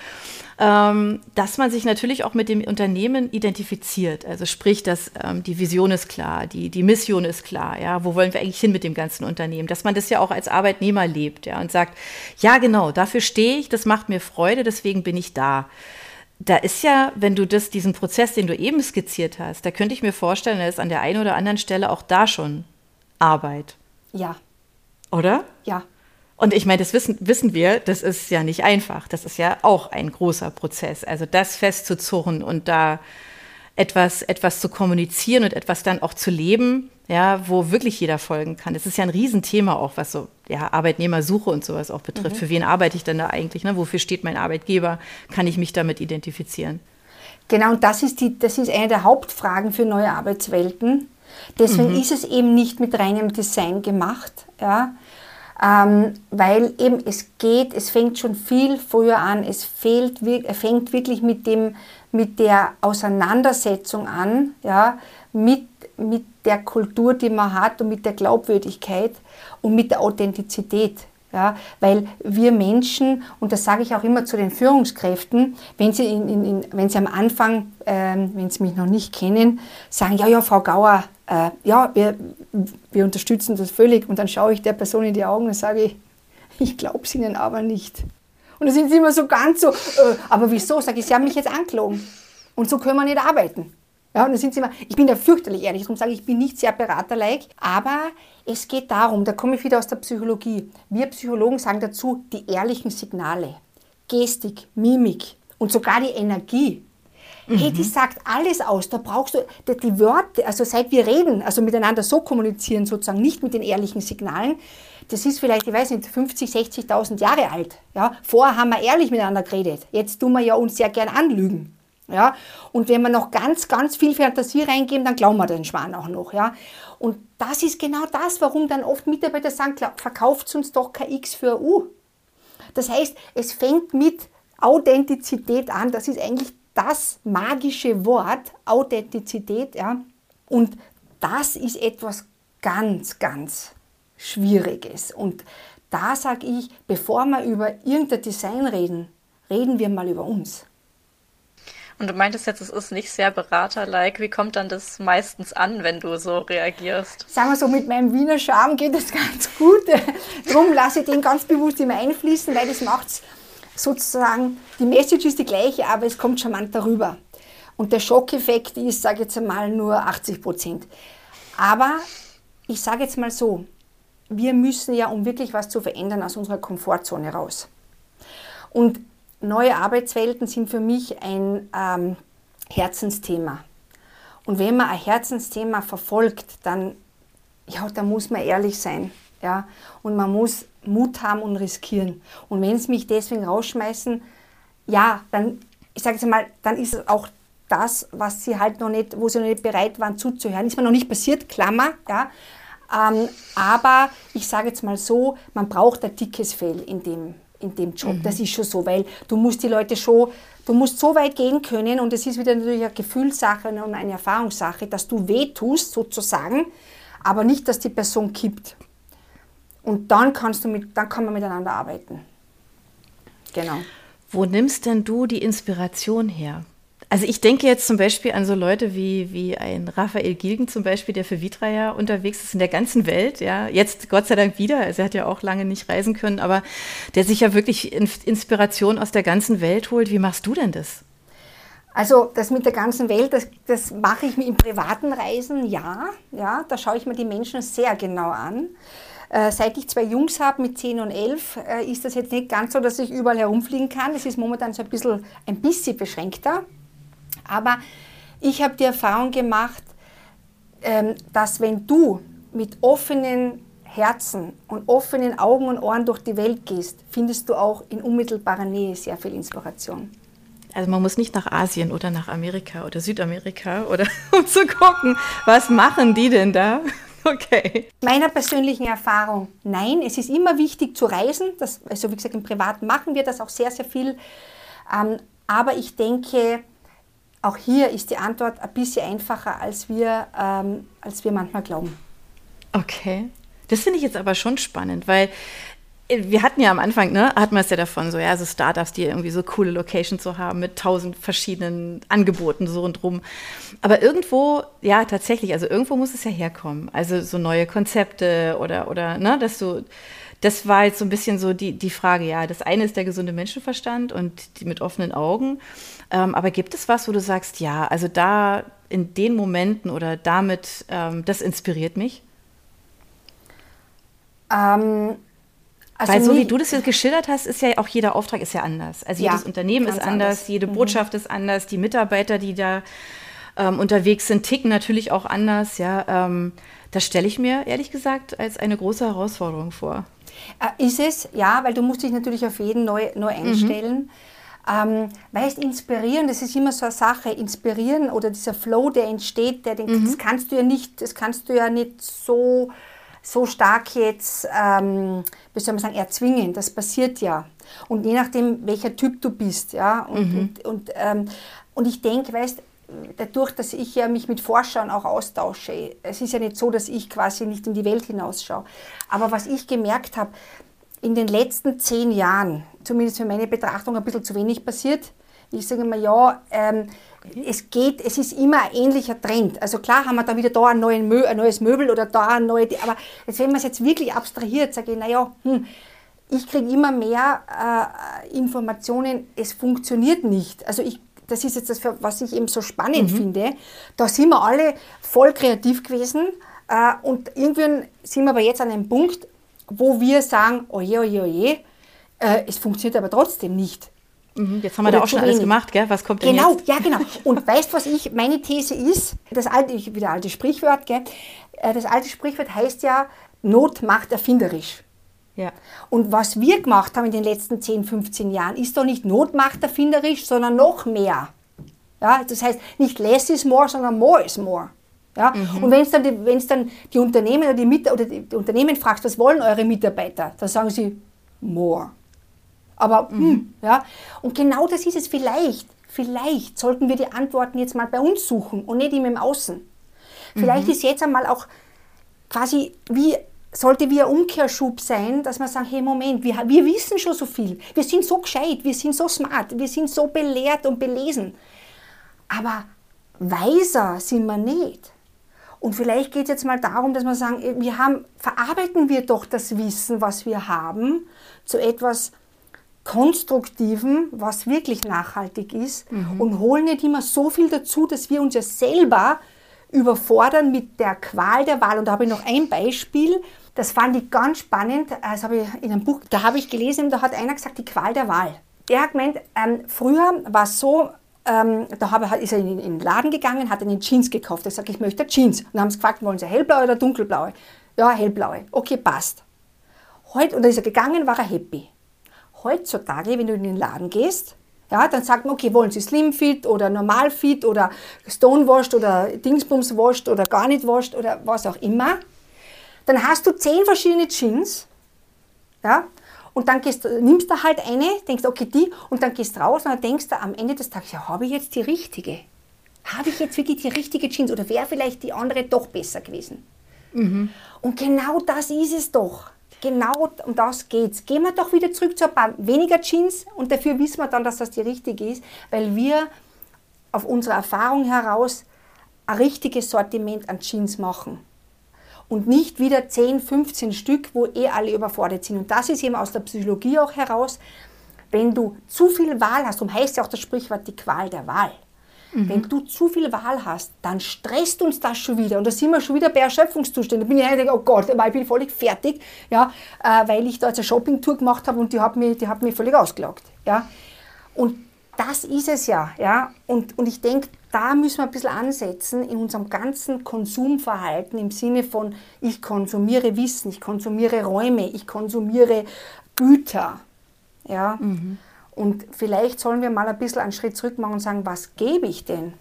ähm, dass man sich natürlich auch mit dem Unternehmen identifiziert. Also sprich, dass ähm, die Vision ist klar, die, die Mission ist klar, ja, wo wollen wir eigentlich hin mit dem ganzen Unternehmen? Dass man das ja auch als Arbeitnehmer lebt, ja, und sagt, ja, genau, dafür stehe ich, das macht mir Freude, deswegen bin ich da da ist ja, wenn du das, diesen Prozess, den du eben skizziert hast, da könnte ich mir vorstellen, da ist an der einen oder anderen Stelle auch da schon Arbeit. Ja. Oder? Ja. Und ich meine, das wissen, wissen wir, das ist ja nicht einfach. Das ist ja auch ein großer Prozess. Also das festzuzurren und da etwas, etwas zu kommunizieren und etwas dann auch zu leben, ja, wo wirklich jeder folgen kann. Das ist ja ein Riesenthema auch, was so ja, Arbeitnehmersuche und sowas auch betrifft. Mhm. Für wen arbeite ich denn da eigentlich? Ne? Wofür steht mein Arbeitgeber? Kann ich mich damit identifizieren? Genau, und das ist, die, das ist eine der Hauptfragen für neue Arbeitswelten. Deswegen mhm. ist es eben nicht mit reinem Design gemacht. Ja? Ähm, weil eben es geht, es fängt schon viel früher an, es fehlt, fängt wirklich mit, dem, mit der Auseinandersetzung an, ja, mit mit der Kultur, die man hat und mit der Glaubwürdigkeit und mit der Authentizität. Ja, weil wir Menschen, und das sage ich auch immer zu den Führungskräften, wenn sie, in, in, wenn sie am Anfang, ähm, wenn sie mich noch nicht kennen, sagen, ja, ja, Frau Gauer, äh, ja, wir, wir unterstützen das völlig. Und dann schaue ich der Person in die Augen und sage, ich glaube es Ihnen aber nicht. Und dann sind sie immer so ganz so, äh, aber wieso? Sage ich, Sie haben mich jetzt angelogen. Und so können wir nicht arbeiten. Ja, und dann sind sie immer, ich bin da fürchterlich ehrlich, darum sage ich, ich bin nicht sehr beraterlike, aber es geht darum, da komme ich wieder aus der Psychologie. Wir Psychologen sagen dazu die ehrlichen Signale, Gestik, Mimik und sogar die Energie. Mhm. Hey, die sagt alles aus. Da brauchst du die, die Wörter, also seit wir reden, also miteinander so kommunizieren, sozusagen nicht mit den ehrlichen Signalen, das ist vielleicht, ich weiß nicht, 50, 60.000 Jahre alt. Ja? Vorher haben wir ehrlich miteinander geredet. Jetzt tun wir ja uns sehr gern anlügen. Ja? Und wenn wir noch ganz, ganz viel Fantasie reingeben, dann glauben wir den Schwan auch noch. Ja? Und das ist genau das, warum dann oft Mitarbeiter sagen, verkauft uns doch kein X für U. Das heißt, es fängt mit Authentizität an. Das ist eigentlich das magische Wort, Authentizität. Ja? Und das ist etwas ganz, ganz Schwieriges. Und da sage ich, bevor wir über irgendein Design reden, reden wir mal über uns. Und du meintest jetzt, es ist nicht sehr beraterlike. Wie kommt dann das meistens an, wenn du so reagierst? Sagen wir so, mit meinem Wiener Charme geht es ganz gut. Darum lasse ich den ganz bewusst immer einfließen, weil das macht sozusagen, die Message ist die gleiche, aber es kommt charmant darüber. Und der Schockeffekt ist, sage ich jetzt einmal, nur 80 Prozent. Aber ich sage jetzt mal so, wir müssen ja, um wirklich was zu verändern, aus unserer Komfortzone raus. Und neue Arbeitswelten sind für mich ein ähm, Herzensthema. Und wenn man ein Herzensthema verfolgt, dann, ja, da muss man ehrlich sein. Ja? Und man muss Mut haben und riskieren. Und wenn sie mich deswegen rausschmeißen, ja, dann, ich sage jetzt mal, dann ist es auch das, was sie halt noch nicht, wo sie noch nicht bereit waren zuzuhören. Ist mir noch nicht passiert, Klammer, ja. Ähm, aber ich sage jetzt mal so, man braucht ein dickes Fell in dem, in dem Job. Mhm. Das ist schon so, weil du musst die Leute schon, du musst so weit gehen können und es ist wieder natürlich eine Gefühlssache und eine Erfahrungssache, dass du weh tust sozusagen, aber nicht, dass die Person kippt. Und dann kannst du mit, dann kann man miteinander arbeiten. Genau. Wo nimmst denn du die Inspiration her? Also ich denke jetzt zum Beispiel an so Leute wie, wie ein Raphael Gilgen zum Beispiel, der für Vitra ja unterwegs ist in der ganzen Welt, ja. Jetzt Gott sei Dank wieder, also er hat ja auch lange nicht reisen können, aber der sich ja wirklich Inspiration aus der ganzen Welt holt. Wie machst du denn das? Also das mit der ganzen Welt, das, das mache ich mir in privaten Reisen, ja, ja. Da schaue ich mir die Menschen sehr genau an. Äh, seit ich zwei Jungs habe mit 10 und 11, äh, ist das jetzt nicht ganz so, dass ich überall herumfliegen kann. Es ist momentan so ein bisschen, ein bisschen beschränkter. Aber ich habe die Erfahrung gemacht, ähm, dass wenn du mit offenen Herzen und offenen Augen und Ohren durch die Welt gehst, findest du auch in unmittelbarer Nähe sehr viel Inspiration. Also man muss nicht nach Asien oder nach Amerika oder Südamerika oder um zu gucken, was machen die denn da? Okay. Meiner persönlichen Erfahrung, nein, es ist immer wichtig zu reisen. Das, also wie gesagt, im Privaten machen wir das auch sehr, sehr viel. Ähm, aber ich denke, auch hier ist die Antwort ein bisschen einfacher, als wir, ähm, als wir manchmal glauben. Okay. Das finde ich jetzt aber schon spannend, weil wir hatten ja am Anfang, ne, hatten wir es ja davon, so, ja, so Startups, die irgendwie so coole Locations so haben mit tausend verschiedenen Angeboten so und rum. Aber irgendwo, ja, tatsächlich, also irgendwo muss es ja herkommen. Also so neue Konzepte oder, oder, ne, dass du, das war jetzt so ein bisschen so die, die Frage, ja, das eine ist der gesunde Menschenverstand und die mit offenen Augen. Ähm, aber gibt es was, wo du sagst, ja, also da in den Momenten oder damit, ähm, das inspiriert mich? Ähm, also Weil so wie du das jetzt geschildert hast, ist ja auch jeder Auftrag ist ja anders. Also ja, jedes Unternehmen ist anders, anders. jede mhm. Botschaft ist anders, die Mitarbeiter, die da ähm, unterwegs sind, ticken natürlich auch anders. Ja, ähm, das stelle ich mir ehrlich gesagt als eine große Herausforderung vor. Äh, ist es, ja, weil du musst dich natürlich auf jeden neu, neu mhm. einstellen. Mhm. Ähm, weißt, inspirieren, das ist immer so eine Sache, inspirieren oder dieser Flow, der entsteht, der, den, mhm. das kannst du ja nicht, das kannst du ja nicht so, so stark jetzt, ähm, wie soll man sagen, erzwingen. Das passiert ja. Und je nachdem, welcher Typ du bist, ja, und, mhm. und, und, ähm, und ich denke, weißt, dadurch, dass ich ja mich mit Forschern auch austausche, es ist ja nicht so, dass ich quasi nicht in die Welt hinausschaue. Aber was ich gemerkt habe, in den letzten zehn Jahren, zumindest für meine Betrachtung, ein bisschen zu wenig passiert. Ich sage mal, ja, ähm, es geht, es ist immer ein ähnlicher Trend. Also klar haben wir da wieder da ein, Mö ein neues Möbel oder da ein neues, aber jetzt, wenn man es jetzt wirklich abstrahiert, sage ich, naja, hm, ich kriege immer mehr äh, Informationen, es funktioniert nicht. Also ich das ist jetzt das, was ich eben so spannend mhm. finde. Da sind wir alle voll kreativ gewesen äh, und irgendwann sind wir aber jetzt an einem Punkt, wo wir sagen, oje, oje, oje, äh, es funktioniert aber trotzdem nicht. Mhm, jetzt haben wir Oder da auch schon alles gemacht, gell? Was kommt denn genau, jetzt? Genau, ja, genau. Und weißt du, was ich, meine These ist, das alte, wieder alte Sprichwort, gell? Äh, das alte Sprichwort heißt ja, Not macht erfinderisch. Ja. Und was wir gemacht haben in den letzten 10, 15 Jahren, ist doch nicht notmachterfinderisch, sondern noch mehr. Ja, das heißt, nicht less is more, sondern more is more. Ja? Mhm. Und wenn es dann, die, wenn's dann die Unternehmen oder die, Mit oder die, die Unternehmen fragst, was wollen eure Mitarbeiter, dann sagen sie more. Aber, mhm. hm, ja. Und genau das ist es vielleicht. Vielleicht sollten wir die Antworten jetzt mal bei uns suchen und nicht immer im Außen. Vielleicht mhm. ist jetzt einmal auch quasi wie sollte wie ein Umkehrschub sein, dass man sagt, hey Moment, wir, wir wissen schon so viel, wir sind so gescheit, wir sind so smart, wir sind so belehrt und belesen. Aber weiser sind wir nicht. Und vielleicht geht es jetzt mal darum, dass wir sagen, wir haben, verarbeiten wir doch das Wissen, was wir haben, zu etwas Konstruktivem, was wirklich nachhaltig ist mhm. und holen nicht immer so viel dazu, dass wir uns ja selber überfordern mit der Qual der Wahl. Und da habe ich noch ein Beispiel, das fand ich ganz spannend. Das habe ich in einem Buch, da habe ich gelesen, da hat einer gesagt, die Qual der Wahl. Der hat gemeint, ähm, früher war es so, ähm, da habe, ist er in, in, den Laden gegangen, hat einen Jeans gekauft. Er sagt, ich möchte Jeans. Und dann haben sie gefragt, wollen Sie hellblaue oder dunkelblaue? Ja, hellblaue. Okay, passt. Heute, und dann ist er gegangen, war er happy. Heutzutage, wenn du in den Laden gehst, ja, dann sagt man, okay, wollen Sie Slim Fit oder Normal Fit oder Stonewashed oder Dingsbums washed oder gar nicht washed oder was auch immer dann hast du zehn verschiedene Jeans, ja, und dann gehst, nimmst du halt eine, denkst, okay, die, und dann gehst raus und dann denkst du am Ende des Tages, ja, habe ich jetzt die richtige? Habe ich jetzt wirklich die richtige Jeans oder wäre vielleicht die andere doch besser gewesen? Mhm. Und genau das ist es doch. Genau um das geht's. Gehen wir doch wieder zurück zu ein paar weniger Jeans und dafür wissen wir dann, dass das die richtige ist, weil wir auf unserer Erfahrung heraus ein richtiges Sortiment an Jeans machen und nicht wieder 10, 15 Stück, wo eh alle überfordert sind. Und das ist eben aus der Psychologie auch heraus, wenn du zu viel Wahl hast, darum heißt ja auch das Sprichwort die Qual der Wahl. Mhm. Wenn du zu viel Wahl hast, dann stresst uns das schon wieder. Und da sind wir schon wieder bei Erschöpfungszuständen. Da bin ich eigentlich, oh Gott, ich bin völlig fertig, ja, äh, weil ich da jetzt eine Shoppingtour gemacht habe und die hat mich, die hat mich völlig ausgelaugt. Ja. Und das ist es ja. ja? Und, und ich denke, da müssen wir ein bisschen ansetzen in unserem ganzen Konsumverhalten im Sinne von, ich konsumiere Wissen, ich konsumiere Räume, ich konsumiere Güter. Ja? Mhm. Und vielleicht sollen wir mal ein bisschen einen Schritt zurück machen und sagen, was gebe ich denn?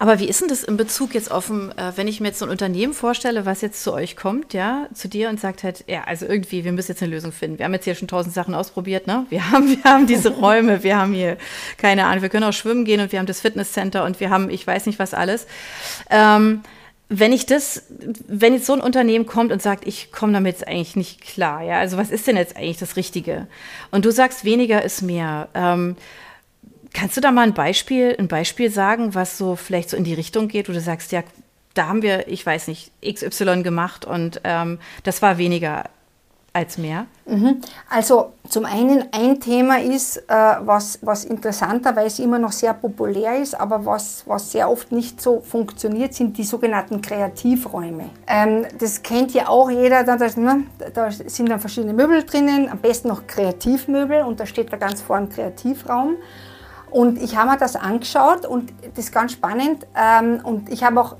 Aber wie ist denn das in Bezug jetzt auf, ein, äh, wenn ich mir jetzt so ein Unternehmen vorstelle, was jetzt zu euch kommt, ja, zu dir und sagt halt, ja, also irgendwie, wir müssen jetzt eine Lösung finden. Wir haben jetzt hier schon tausend Sachen ausprobiert, ne? Wir haben, wir haben diese Räume, wir haben hier, keine Ahnung, wir können auch schwimmen gehen und wir haben das Fitnesscenter und wir haben, ich weiß nicht was alles. Ähm, wenn ich das, wenn jetzt so ein Unternehmen kommt und sagt, ich komme damit jetzt eigentlich nicht klar, ja, also was ist denn jetzt eigentlich das Richtige? Und du sagst, weniger ist mehr. Ähm, Kannst du da mal ein Beispiel, ein Beispiel sagen, was so vielleicht so in die Richtung geht, wo du sagst, ja, da haben wir, ich weiß nicht, XY gemacht und ähm, das war weniger als mehr? Mhm. Also zum einen ein Thema ist, äh, was, was interessanterweise immer noch sehr populär ist, aber was, was sehr oft nicht so funktioniert, sind die sogenannten Kreativräume. Ähm, das kennt ja auch jeder, ne, da sind dann verschiedene Möbel drinnen, am besten noch Kreativmöbel und da steht da ganz vorne Kreativraum. Und ich habe mir das angeschaut und das ist ganz spannend. Ähm, und ich habe auch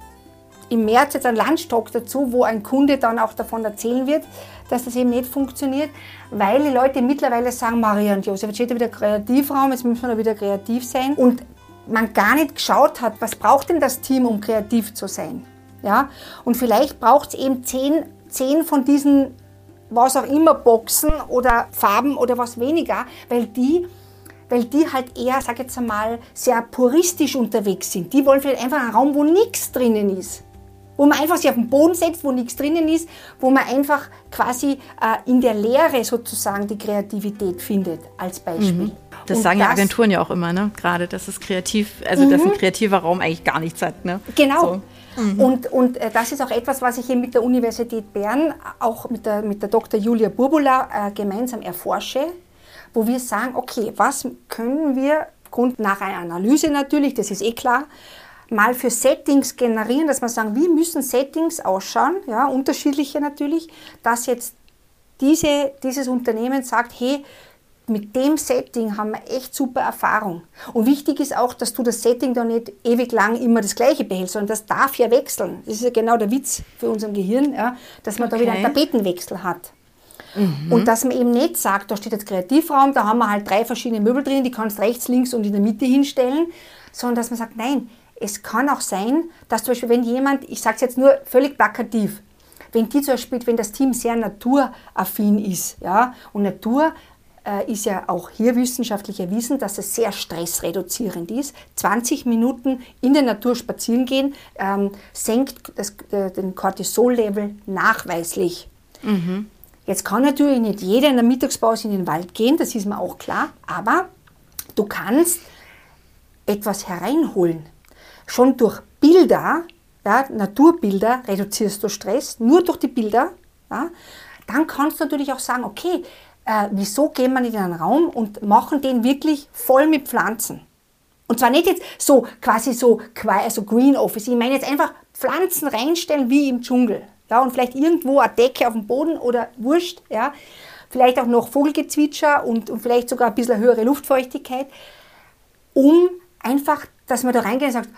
im März jetzt einen Lunchtalk dazu, wo ein Kunde dann auch davon erzählen wird, dass das eben nicht funktioniert, weil die Leute mittlerweile sagen, Maria und Josef, jetzt steht da wieder Kreativraum, jetzt müssen wir da wieder kreativ sein. Und man gar nicht geschaut hat, was braucht denn das Team, um kreativ zu sein. Ja? Und vielleicht braucht es eben zehn, zehn von diesen, was auch immer, Boxen oder Farben oder was weniger, weil die weil die halt eher, sag jetzt einmal, sehr puristisch unterwegs sind. Die wollen vielleicht einfach einen Raum, wo nichts drinnen ist. Wo man einfach sich auf den Boden setzt, wo nichts drinnen ist, wo man einfach quasi äh, in der Leere sozusagen die Kreativität findet, als Beispiel. Mhm. Das und sagen das, ja Agenturen ja auch immer, ne? Gerade, dass es kreativ, also mhm. dass ein kreativer Raum eigentlich gar nichts hat, ne? Genau. So. Mhm. Und, und äh, das ist auch etwas, was ich eben mit der Universität Bern, auch mit der, mit der Dr. Julia Burbula äh, gemeinsam erforsche, wo wir sagen, okay, was können wir Grund nach einer Analyse natürlich, das ist eh klar, mal für Settings generieren, dass wir sagen, wie müssen Settings ausschauen, ja, unterschiedliche natürlich, dass jetzt diese, dieses Unternehmen sagt, hey, mit dem Setting haben wir echt super Erfahrung. Und wichtig ist auch, dass du das Setting da nicht ewig lang immer das gleiche behältst, sondern das darf ja wechseln. Das ist ja genau der Witz für unser Gehirn, ja, dass man okay. da wieder einen Tapetenwechsel hat. Mhm. Und dass man eben nicht sagt, da steht jetzt Kreativraum, da haben wir halt drei verschiedene Möbel drin, die kannst rechts, links und in der Mitte hinstellen, sondern dass man sagt, nein, es kann auch sein, dass zum Beispiel, wenn jemand, ich sage es jetzt nur völlig plakativ, wenn die zum Beispiel, wenn das Team sehr naturaffin ist, ja, und Natur äh, ist ja auch hier wissenschaftlich erwiesen, dass es sehr stressreduzierend ist. 20 Minuten in der Natur spazieren gehen ähm, senkt das, äh, den Cortisol-Level nachweislich. Mhm. Jetzt kann natürlich nicht jeder in der Mittagspause in den Wald gehen, das ist mir auch klar, aber du kannst etwas hereinholen. Schon durch Bilder, ja, Naturbilder reduzierst du Stress, nur durch die Bilder. Ja, dann kannst du natürlich auch sagen, okay, äh, wieso gehen wir nicht in einen Raum und machen den wirklich voll mit Pflanzen? Und zwar nicht jetzt so quasi so also Green Office, ich meine jetzt einfach Pflanzen reinstellen wie im Dschungel. Ja, und vielleicht irgendwo eine Decke auf dem Boden oder Wurscht, ja. Vielleicht auch noch Vogelgezwitscher und, und vielleicht sogar ein bisschen höhere Luftfeuchtigkeit, um einfach, dass man da reingeht und sagt,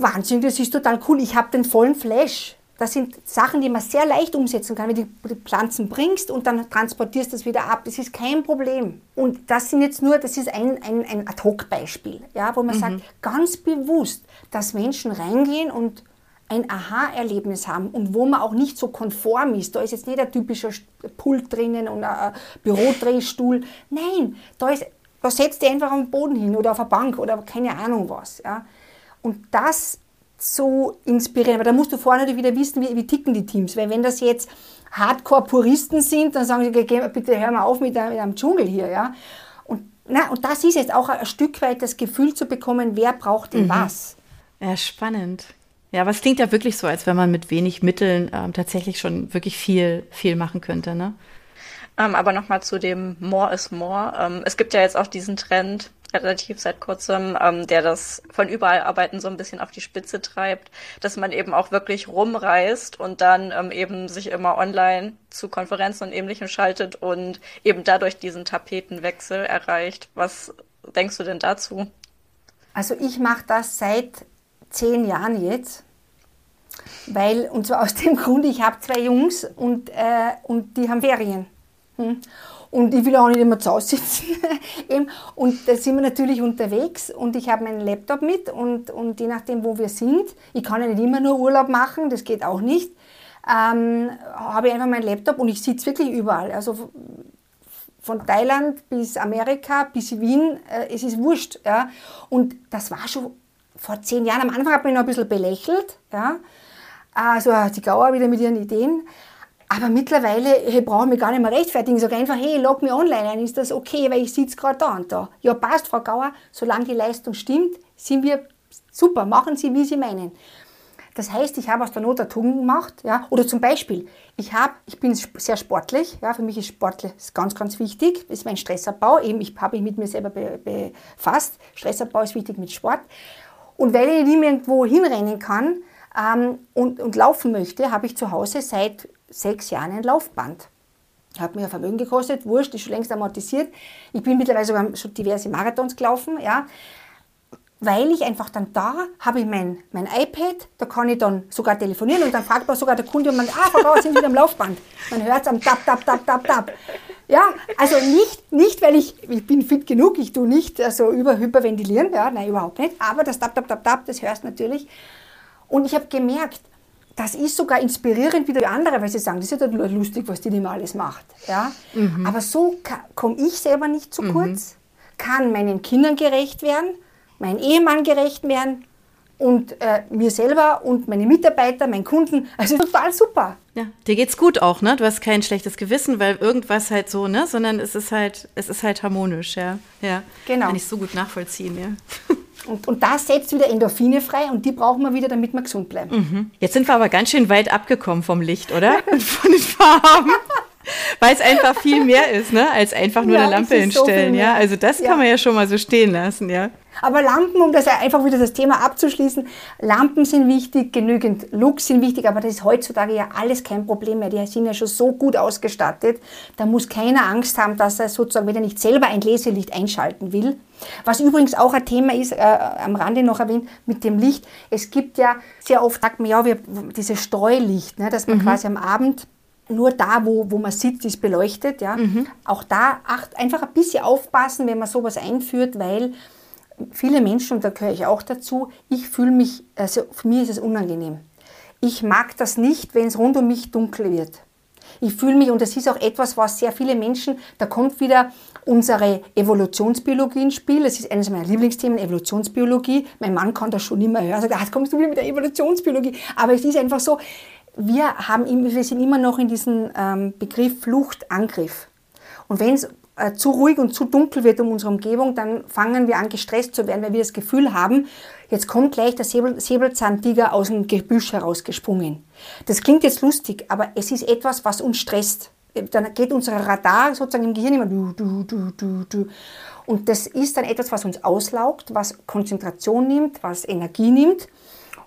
Wahnsinn, das ist total cool, ich habe den vollen Flash. Das sind Sachen, die man sehr leicht umsetzen kann, wenn du die Pflanzen bringst und dann transportierst das wieder ab. Das ist kein Problem. Und das sind jetzt nur, das ist ein, ein, ein Ad-Hoc-Beispiel, ja, wo man mhm. sagt, ganz bewusst, dass Menschen reingehen und ein Aha-Erlebnis haben und wo man auch nicht so konform ist. Da ist jetzt nicht ein typischer Pult drinnen und ein Bürodrehstuhl. Nein, da, ist, da setzt ihr einfach am Boden hin oder auf eine Bank oder keine Ahnung was. Ja. Und das zu inspirieren, aber da musst du vorher natürlich wieder wissen, wie, wie ticken die Teams. Weil wenn das jetzt Hardcore-Puristen sind, dann sagen sie, bitte hör mal auf mit einem Dschungel hier. Ja. Und, na, und das ist jetzt auch ein Stück weit das Gefühl zu bekommen, wer braucht denn mhm. was. Ja, spannend. Ja, aber es klingt ja wirklich so, als wenn man mit wenig Mitteln ähm, tatsächlich schon wirklich viel, viel machen könnte, ne? Ähm, aber nochmal zu dem More is More. Ähm, es gibt ja jetzt auch diesen Trend, relativ seit kurzem, ähm, der das von überall arbeiten so ein bisschen auf die Spitze treibt, dass man eben auch wirklich rumreist und dann ähm, eben sich immer online zu Konferenzen und ähnlichem schaltet und eben dadurch diesen Tapetenwechsel erreicht. Was denkst du denn dazu? Also ich mache das seit zehn Jahren jetzt. Weil, und zwar aus dem Grund, ich habe zwei Jungs und, äh, und die haben Ferien. Hm. Und ich will auch nicht immer zu Hause sitzen. und da sind wir natürlich unterwegs und ich habe meinen Laptop mit und, und je nachdem, wo wir sind, ich kann ja nicht immer nur Urlaub machen, das geht auch nicht, ähm, habe ich einfach meinen Laptop und ich sitze wirklich überall. Also von Thailand bis Amerika bis Wien, äh, es ist wurscht. Ja. Und das war schon vor zehn Jahren, am Anfang hat man noch ein bisschen belächelt, ja, also die Gauer wieder mit ihren Ideen, aber mittlerweile hey, brauche ich mich gar nicht mehr rechtfertigen. Ich sage einfach, hey, log mir online ein, ist das okay, weil ich sitze gerade da und da. Ja, passt, Frau Gauer, solange die Leistung stimmt, sind wir super, machen Sie, wie Sie meinen. Das heißt, ich habe aus der Not eine Tugend gemacht. Ja? Oder zum Beispiel, ich, habe, ich bin sehr sportlich. Ja? Für mich ist Sportlich ganz, ganz wichtig. Das ist mein Stressabbau. Eben, ich habe mich mit mir selber befasst. Stressabbau ist wichtig mit Sport. Und weil ich nicht mehr irgendwo hinrennen kann ähm, und, und laufen möchte, habe ich zu Hause seit sechs Jahren ein Laufband. Hat mir ein Vermögen gekostet, wurscht, ist schon längst amortisiert. Ich bin mittlerweile sogar schon diverse Marathons gelaufen, ja. Weil ich einfach dann da habe ich mein, mein iPad, da kann ich dann sogar telefonieren und dann fragt man sogar der Kunde, und man, ah, Frau Bauer, sind Sie wieder am Laufband? Man hört es am Tap, Tap, Tap, Tap, Tap. Ja, also nicht, nicht, weil ich, ich bin fit genug, ich tue nicht also über hyperventilieren, ja, nein, überhaupt nicht, aber das Tap, Tap, Tap, Tap, das hörst du natürlich. Und ich habe gemerkt, das ist sogar inspirierend wieder für andere, weil sie sagen, das ist ja lustig, was die nicht alles macht. Ja? Mhm. Aber so komme ich selber nicht zu kurz. Mhm. kann meinen Kindern gerecht werden, meinem Ehemann gerecht werden und äh, mir selber und meine Mitarbeiter, meinen Kunden. Also total super. Ja, dir geht's gut auch, ne? Du hast kein schlechtes Gewissen, weil irgendwas halt so, ne? Sondern es ist halt, es ist halt harmonisch, ja. Ja. Genau. Kann ich so gut nachvollziehen, ja. Und, und das setzt wieder Endorphine frei und die brauchen wir wieder, damit wir gesund bleiben. Mhm. Jetzt sind wir aber ganz schön weit abgekommen vom Licht, oder? von den Farben. Weil es einfach viel mehr ist, ne? als einfach nur Ja, eine Lampe so hinstellen. viel ja? Also das Ja. kann man ja schon mal so stehen lassen, ja. Aber Lampen, um das einfach wieder das Thema abzuschließen, Lampen sind wichtig, genügend Looks sind wichtig, aber das ist heutzutage ja alles kein Problem mehr. Die sind ja schon so gut ausgestattet. Da muss keiner Angst haben, dass er sozusagen, wenn er nicht selber ein Gläserlicht einschalten will. Was übrigens auch ein Thema ist, äh, am Rande noch erwähnt, mit dem Licht. Es gibt ja sehr oft, sagt man ja, wir, dieses Streulicht, ne, dass man quasi am Abend nur da, wo, wo man sitzt, ist beleuchtet. Ja. Auch da acht, einfach ein bisschen aufpassen, wenn man sowas einführt, weil viele Menschen, und da gehöre ich auch dazu, ich fühle mich, also für mich ist es unangenehm. Ich mag das nicht, wenn es rund um mich dunkel wird. Ich fühle mich, und das ist auch etwas, was sehr viele Menschen, da kommt wieder unsere Evolutionsbiologie ins Spiel. Das ist eines meiner Lieblingsthemen, Evolutionsbiologie. Mein Mann kann das schon immer hören. Sagt, jetzt kommst du wieder mit der Evolutionsbiologie. Aber es ist einfach so, wir, haben, wir sind immer noch in diesem ähm, Begriff Flucht, Angriff. Und wenn es äh, zu ruhig und zu dunkel wird um unsere Umgebung, dann fangen wir an, gestresst zu werden, weil wir das Gefühl haben, jetzt kommt gleich der Säbel, Säbelzahntiger aus dem Gebüsch herausgesprungen. Das klingt jetzt lustig, aber es ist etwas, was uns stresst. Dann geht unser Radar sozusagen im Gehirn immer du, du, du, du, du. Und das ist dann etwas, was uns auslaugt, was Konzentration nimmt, was Energie nimmt.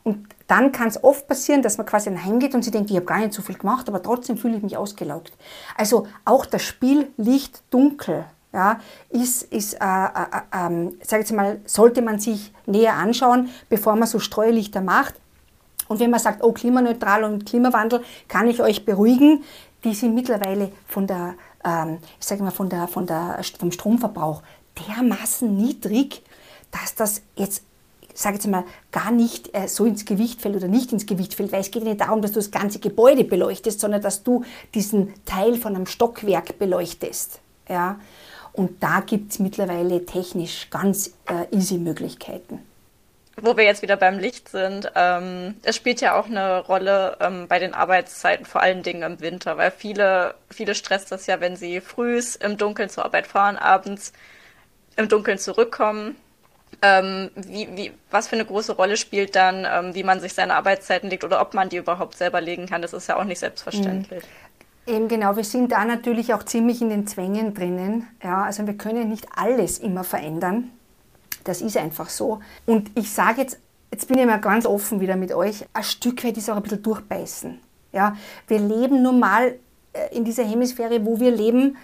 Und dann kann es oft passieren, dass man quasi dann heimgeht und sie denkt, ich habe gar nicht so viel gemacht, aber trotzdem fühle ich mich ausgelaugt. Also auch das Spiel Licht dunkel ja, ist, ist äh, äh, äh, sag jetzt mal, sollte man sich näher anschauen, bevor man so Streulichter macht. Und wenn man sagt, oh, klimaneutral und Klimawandel, kann ich euch beruhigen, die sind mittlerweile von der, ähm, ich sage mal, von der, von der, vom Stromverbrauch dermaßen niedrig, dass das jetzt, sage jetzt mal, gar nicht äh, so ins Gewicht fällt oder nicht ins Gewicht fällt, weil es geht ja nicht darum, dass du das ganze Gebäude beleuchtest, sondern dass du diesen Teil von einem Stockwerk beleuchtest. Ja? Und da gibt es mittlerweile technisch ganz äh, easy Möglichkeiten. Wo wir jetzt wieder beim Licht sind, ähm, es spielt ja auch eine Rolle ähm, bei den Arbeitszeiten, vor allen Dingen im Winter, weil viele, viele stresst das ja, wenn sie frühs im Dunkeln zur Arbeit fahren, abends im Dunkeln zurückkommen. Ähm, wie, wie, was für eine große Rolle spielt dann, ähm, wie man sich seine Arbeitszeiten legt oder ob man die überhaupt selber legen kann, das ist ja auch nicht selbstverständlich. Eben genau, wir sind da natürlich auch ziemlich in den Zwängen drinnen. Ja, also wir können nicht alles immer verändern. Das ist einfach so. Und ich sage jetzt, jetzt bin ich mal ganz offen wieder mit euch, ein Stück weit ist auch ein bisschen durchbeißen. Ja, wir leben nun mal äh, in dieser Hemisphäre, wo wir leben,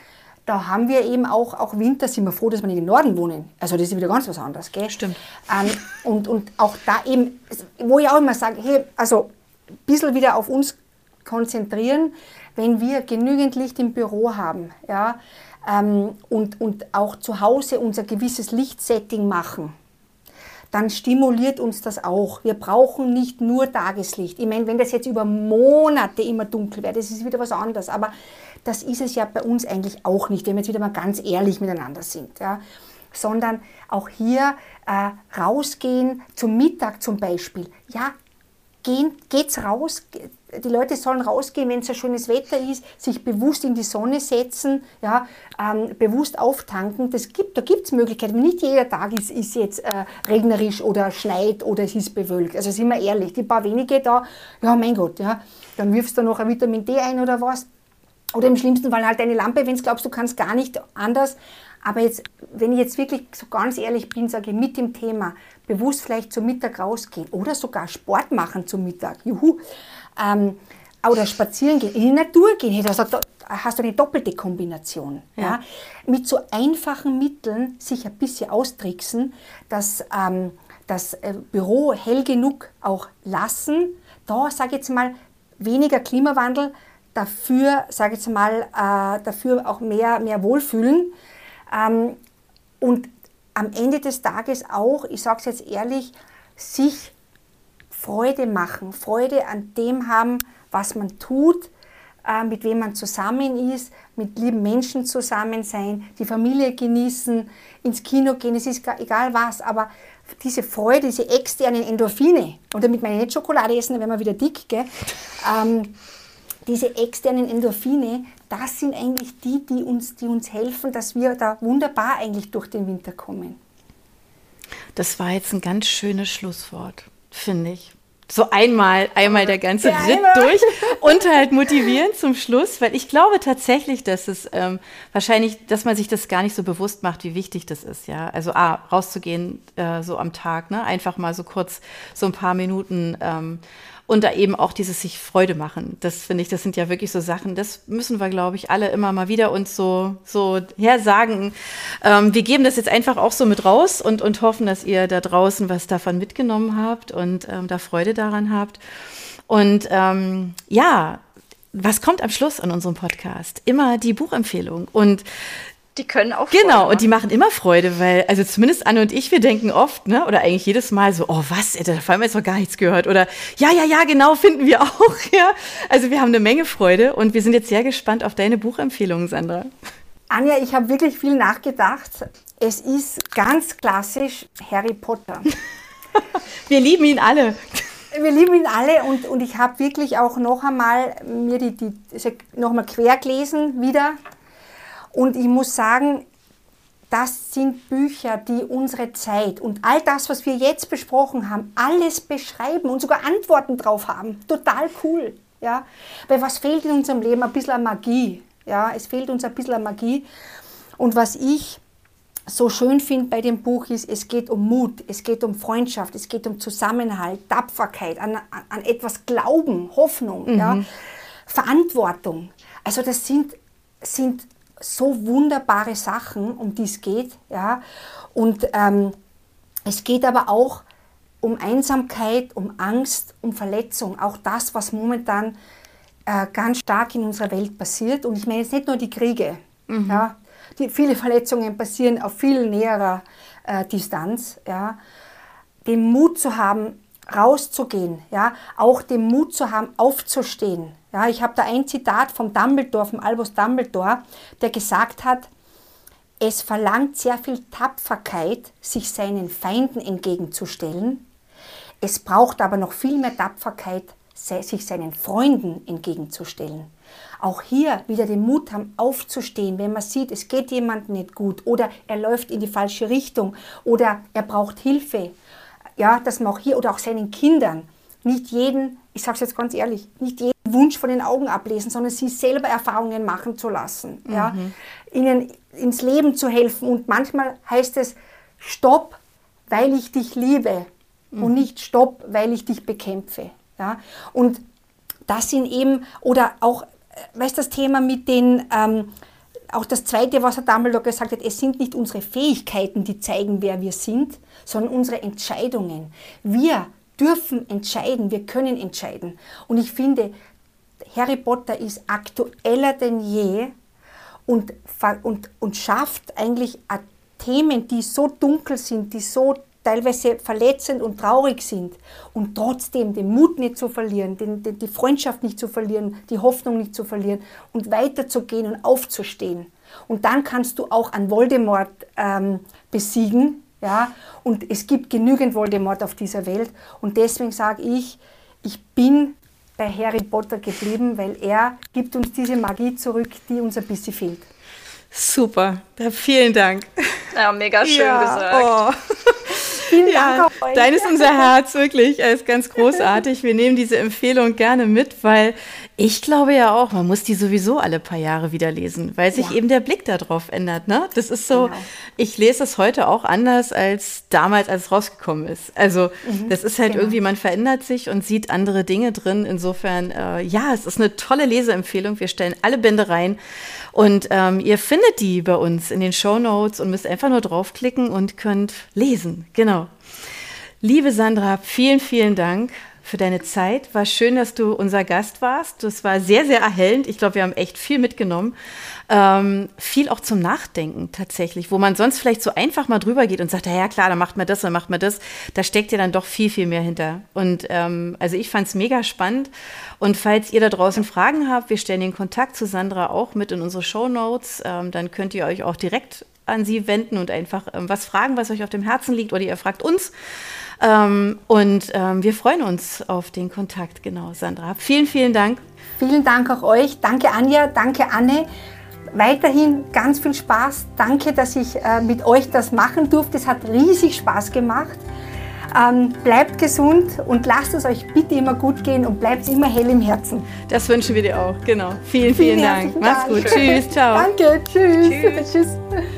da haben wir eben auch, auch Winter, sind wir froh, dass wir nicht im Norden wohnen. Also das ist wieder ganz was anderes, gell? Stimmt. Ähm, und, und auch da eben, wo ich auch immer sage, hey, also ein bisschen wieder auf uns konzentrieren, wenn wir genügend Licht im Büro haben, ja, ähm, und, und auch zu Hause unser gewisses Lichtsetting machen, dann stimuliert uns das auch. Wir brauchen nicht nur Tageslicht. Ich meine, wenn das jetzt über Monate immer dunkel wäre, das ist wieder was anderes. Aber das ist es ja bei uns eigentlich auch nicht, wenn wir jetzt wieder mal ganz ehrlich miteinander sind. Ja. Sondern auch hier äh, rausgehen, zum Mittag zum Beispiel. Ja, gehen, geht's raus. Die Leute sollen rausgehen, wenn es so schönes Wetter ist, sich bewusst in die Sonne setzen, ja, ähm, bewusst auftanken. Das gibt, da gibt es Möglichkeiten. Nicht jeder Tag ist, ist jetzt äh, regnerisch oder schneit oder es ist bewölkt. Also sind wir ehrlich, die paar wenige da, ja mein Gott, ja, dann wirfst du noch ein Vitamin D ein oder was. Oder im schlimmsten Fall halt eine Lampe, wenn du glaubst, du kannst gar nicht anders. Aber jetzt, wenn ich jetzt wirklich so ganz ehrlich bin, sage ich mit dem Thema, bewusst vielleicht zum Mittag rausgehen oder sogar Sport machen zum Mittag, juhu, ähm, oder spazieren gehen, in die Natur gehen, da hast du eine doppelte Kombination. Ja. Mit so einfachen Mitteln sich ein bisschen austricksen, dass ähm, das äh, Büro hell genug auch lassen, da sage ich jetzt mal weniger Klimawandel, dafür, sage ich jetzt mal, äh, dafür auch mehr, mehr Wohlfühlen. Ähm, und am Ende des Tages auch, ich sage es jetzt ehrlich, sich Freude machen, Freude an dem haben, was man tut, äh, mit wem man zusammen ist, mit lieben Menschen zusammen sein, die Familie genießen, ins Kino gehen, es ist egal was, aber diese Freude, diese externen Endorphine, und damit meine ich nicht Schokolade essen, dann werden wir wieder dick, gell? Ähm, diese externen Endorphine, das sind eigentlich die, die uns, die uns helfen, dass wir da wunderbar eigentlich durch den Winter kommen. Das war jetzt ein ganz schönes Schlusswort, finde ich so einmal, einmal der ganze ja, Ritt durch und halt motivieren zum Schluss, weil ich glaube tatsächlich, dass es ähm, wahrscheinlich, dass man sich das gar nicht so bewusst macht, wie wichtig das ist, ja. Also A, rauszugehen äh, so am Tag, ne, einfach mal so kurz so ein paar Minuten ähm, und da eben auch dieses sich Freude machen. Das finde ich, das sind ja wirklich so Sachen, das müssen wir, glaube ich, alle immer mal wieder uns so, so her sagen. Ähm, wir geben das jetzt einfach auch so mit raus und, und hoffen, dass ihr da draußen was davon mitgenommen habt und ähm, da Freude daran habt. Und ähm, ja, was kommt am Schluss an unserem Podcast? Immer die Buchempfehlung. Und die können auch Freude Genau, und die machen immer Freude, weil, also zumindest Anne und ich, wir denken oft, ne, oder eigentlich jedes Mal so, oh was, da haben wir jetzt noch gar nichts gehört. Oder ja, ja, ja, genau, finden wir auch, ja. Also wir haben eine Menge Freude und wir sind jetzt sehr gespannt auf deine Buchempfehlungen, Sandra. Anja, ich habe wirklich viel nachgedacht. Es ist ganz klassisch Harry Potter. wir lieben ihn alle. Wir lieben ihn alle und, und ich habe wirklich auch noch einmal mir die, die also noch mal quer gelesen wieder und ich muss sagen, das sind Bücher, die unsere Zeit und all das, was wir jetzt besprochen haben, alles beschreiben und sogar Antworten drauf haben. Total cool. Ja? Weil was fehlt in unserem Leben? Ein bisschen Magie. Ja? Es fehlt uns ein bisschen Magie. Und was ich so schön finde bei dem Buch ist, es geht um Mut, es geht um Freundschaft, es geht um Zusammenhalt, Tapferkeit, an, an etwas Glauben, Hoffnung, mhm. ja? Verantwortung. Also das sind, sind so wunderbare Sachen, um die es geht. Ja? Und ähm, es geht aber auch um Einsamkeit, um Angst, um Verletzung. Auch das, was momentan äh, ganz stark in unserer Welt passiert. Und ich meine jetzt nicht nur die Kriege. Mhm. Ja? Die, viele Verletzungen passieren auf viel näherer äh, Distanz. Ja? Den Mut zu haben, rauszugehen, ja? auch den Mut zu haben, aufzustehen. Ja, ich habe da ein Zitat vom Dumbledore, vom Albus Dumbledore, der gesagt hat, es verlangt sehr viel Tapferkeit, sich seinen Feinden entgegenzustellen. Es braucht aber noch viel mehr Tapferkeit, sich seinen Freunden entgegenzustellen. Auch hier wieder den Mut haben, aufzustehen, wenn man sieht, es geht jemandem nicht gut oder er läuft in die falsche Richtung oder er braucht Hilfe. Ja, dass man auch hier oder auch seinen Kindern nicht jeden, ich sage es jetzt ganz ehrlich, nicht jeden Wunsch von den Augen ablesen, sondern sie selber Erfahrungen machen zu lassen, mhm. ja, ihnen ins Leben zu helfen. Und manchmal heißt es, stopp, weil ich dich liebe mhm. und nicht stopp, weil ich dich bekämpfe. Ja. Und das sind eben, oder auch, äh, weißt du, das Thema mit den, ähm, auch das Zweite, was Herr Dumbledore gesagt hat, es sind nicht unsere Fähigkeiten, die zeigen, wer wir sind, sondern unsere Entscheidungen. Wir dürfen entscheiden, wir können entscheiden. Und ich finde, Harry Potter ist aktueller denn je und, und, und schafft eigentlich Themen, die so dunkel sind, die so teilweise verletzend und traurig sind und trotzdem den Mut nicht zu verlieren, den, den, die Freundschaft nicht zu verlieren, die Hoffnung nicht zu verlieren und weiterzugehen und aufzustehen. Und dann kannst du auch an Voldemort ähm, besiegen. Ja? Und es gibt genügend Voldemort auf dieser Welt. Und deswegen sage ich, ich bin bei Harry Potter geblieben, weil er gibt uns diese Magie zurück, die uns ein bisschen fehlt. Super, vielen Dank. Ja, mega schön ja. gesagt. Oh. Vielen ja, Dank. Dein ist unser Herz, wirklich. Er ist ganz großartig. Wir nehmen diese Empfehlung gerne mit, weil ich glaube ja auch, man muss die sowieso alle paar Jahre wieder lesen, weil sich ja. eben der Blick darauf ändert. Ne? Das ist so, genau. ich lese es heute auch anders als damals, als es rausgekommen ist. Also mhm, das ist halt genau. irgendwie, man verändert sich und sieht andere Dinge drin. Insofern, äh, ja, es ist eine tolle Leseempfehlung. Wir stellen alle Bände rein und ähm, ihr findet die bei uns in den Show Notes und müsst einfach nur draufklicken und könnt lesen. Genau. Liebe Sandra, vielen, vielen Dank für deine Zeit. War schön, dass du unser Gast warst. Das war sehr, sehr erhellend. Ich glaube, wir haben echt viel mitgenommen. Ähm, viel auch zum Nachdenken tatsächlich, wo man sonst vielleicht so einfach mal drüber geht und sagt, ja klar, dann macht man das, dann macht man das. Da steckt ja dann doch viel, viel mehr hinter. Und ähm, also ich fand es mega spannend. Und falls ihr da draußen Fragen habt, wir stellen den Kontakt zu Sandra auch mit in unsere Show Notes. Ähm, dann könnt ihr euch auch direkt an sie wenden und einfach ähm, was fragen, was euch auf dem Herzen liegt oder ihr fragt uns. Ähm, und ähm, wir freuen uns auf den Kontakt, genau, Sandra. Vielen, vielen Dank. Vielen Dank auch euch. Danke, Anja. Danke, Anne. Weiterhin ganz viel Spaß. Danke, dass ich äh, mit euch das machen durfte. Es hat riesig Spaß gemacht. Ähm, bleibt gesund und lasst es euch bitte immer gut gehen und bleibt immer hell im Herzen. Das wünschen wir dir auch, genau. Vielen, vielen, vielen Dank. Mach's gut. Tschüss, ciao. Danke, tschüss. tschüss. tschüss.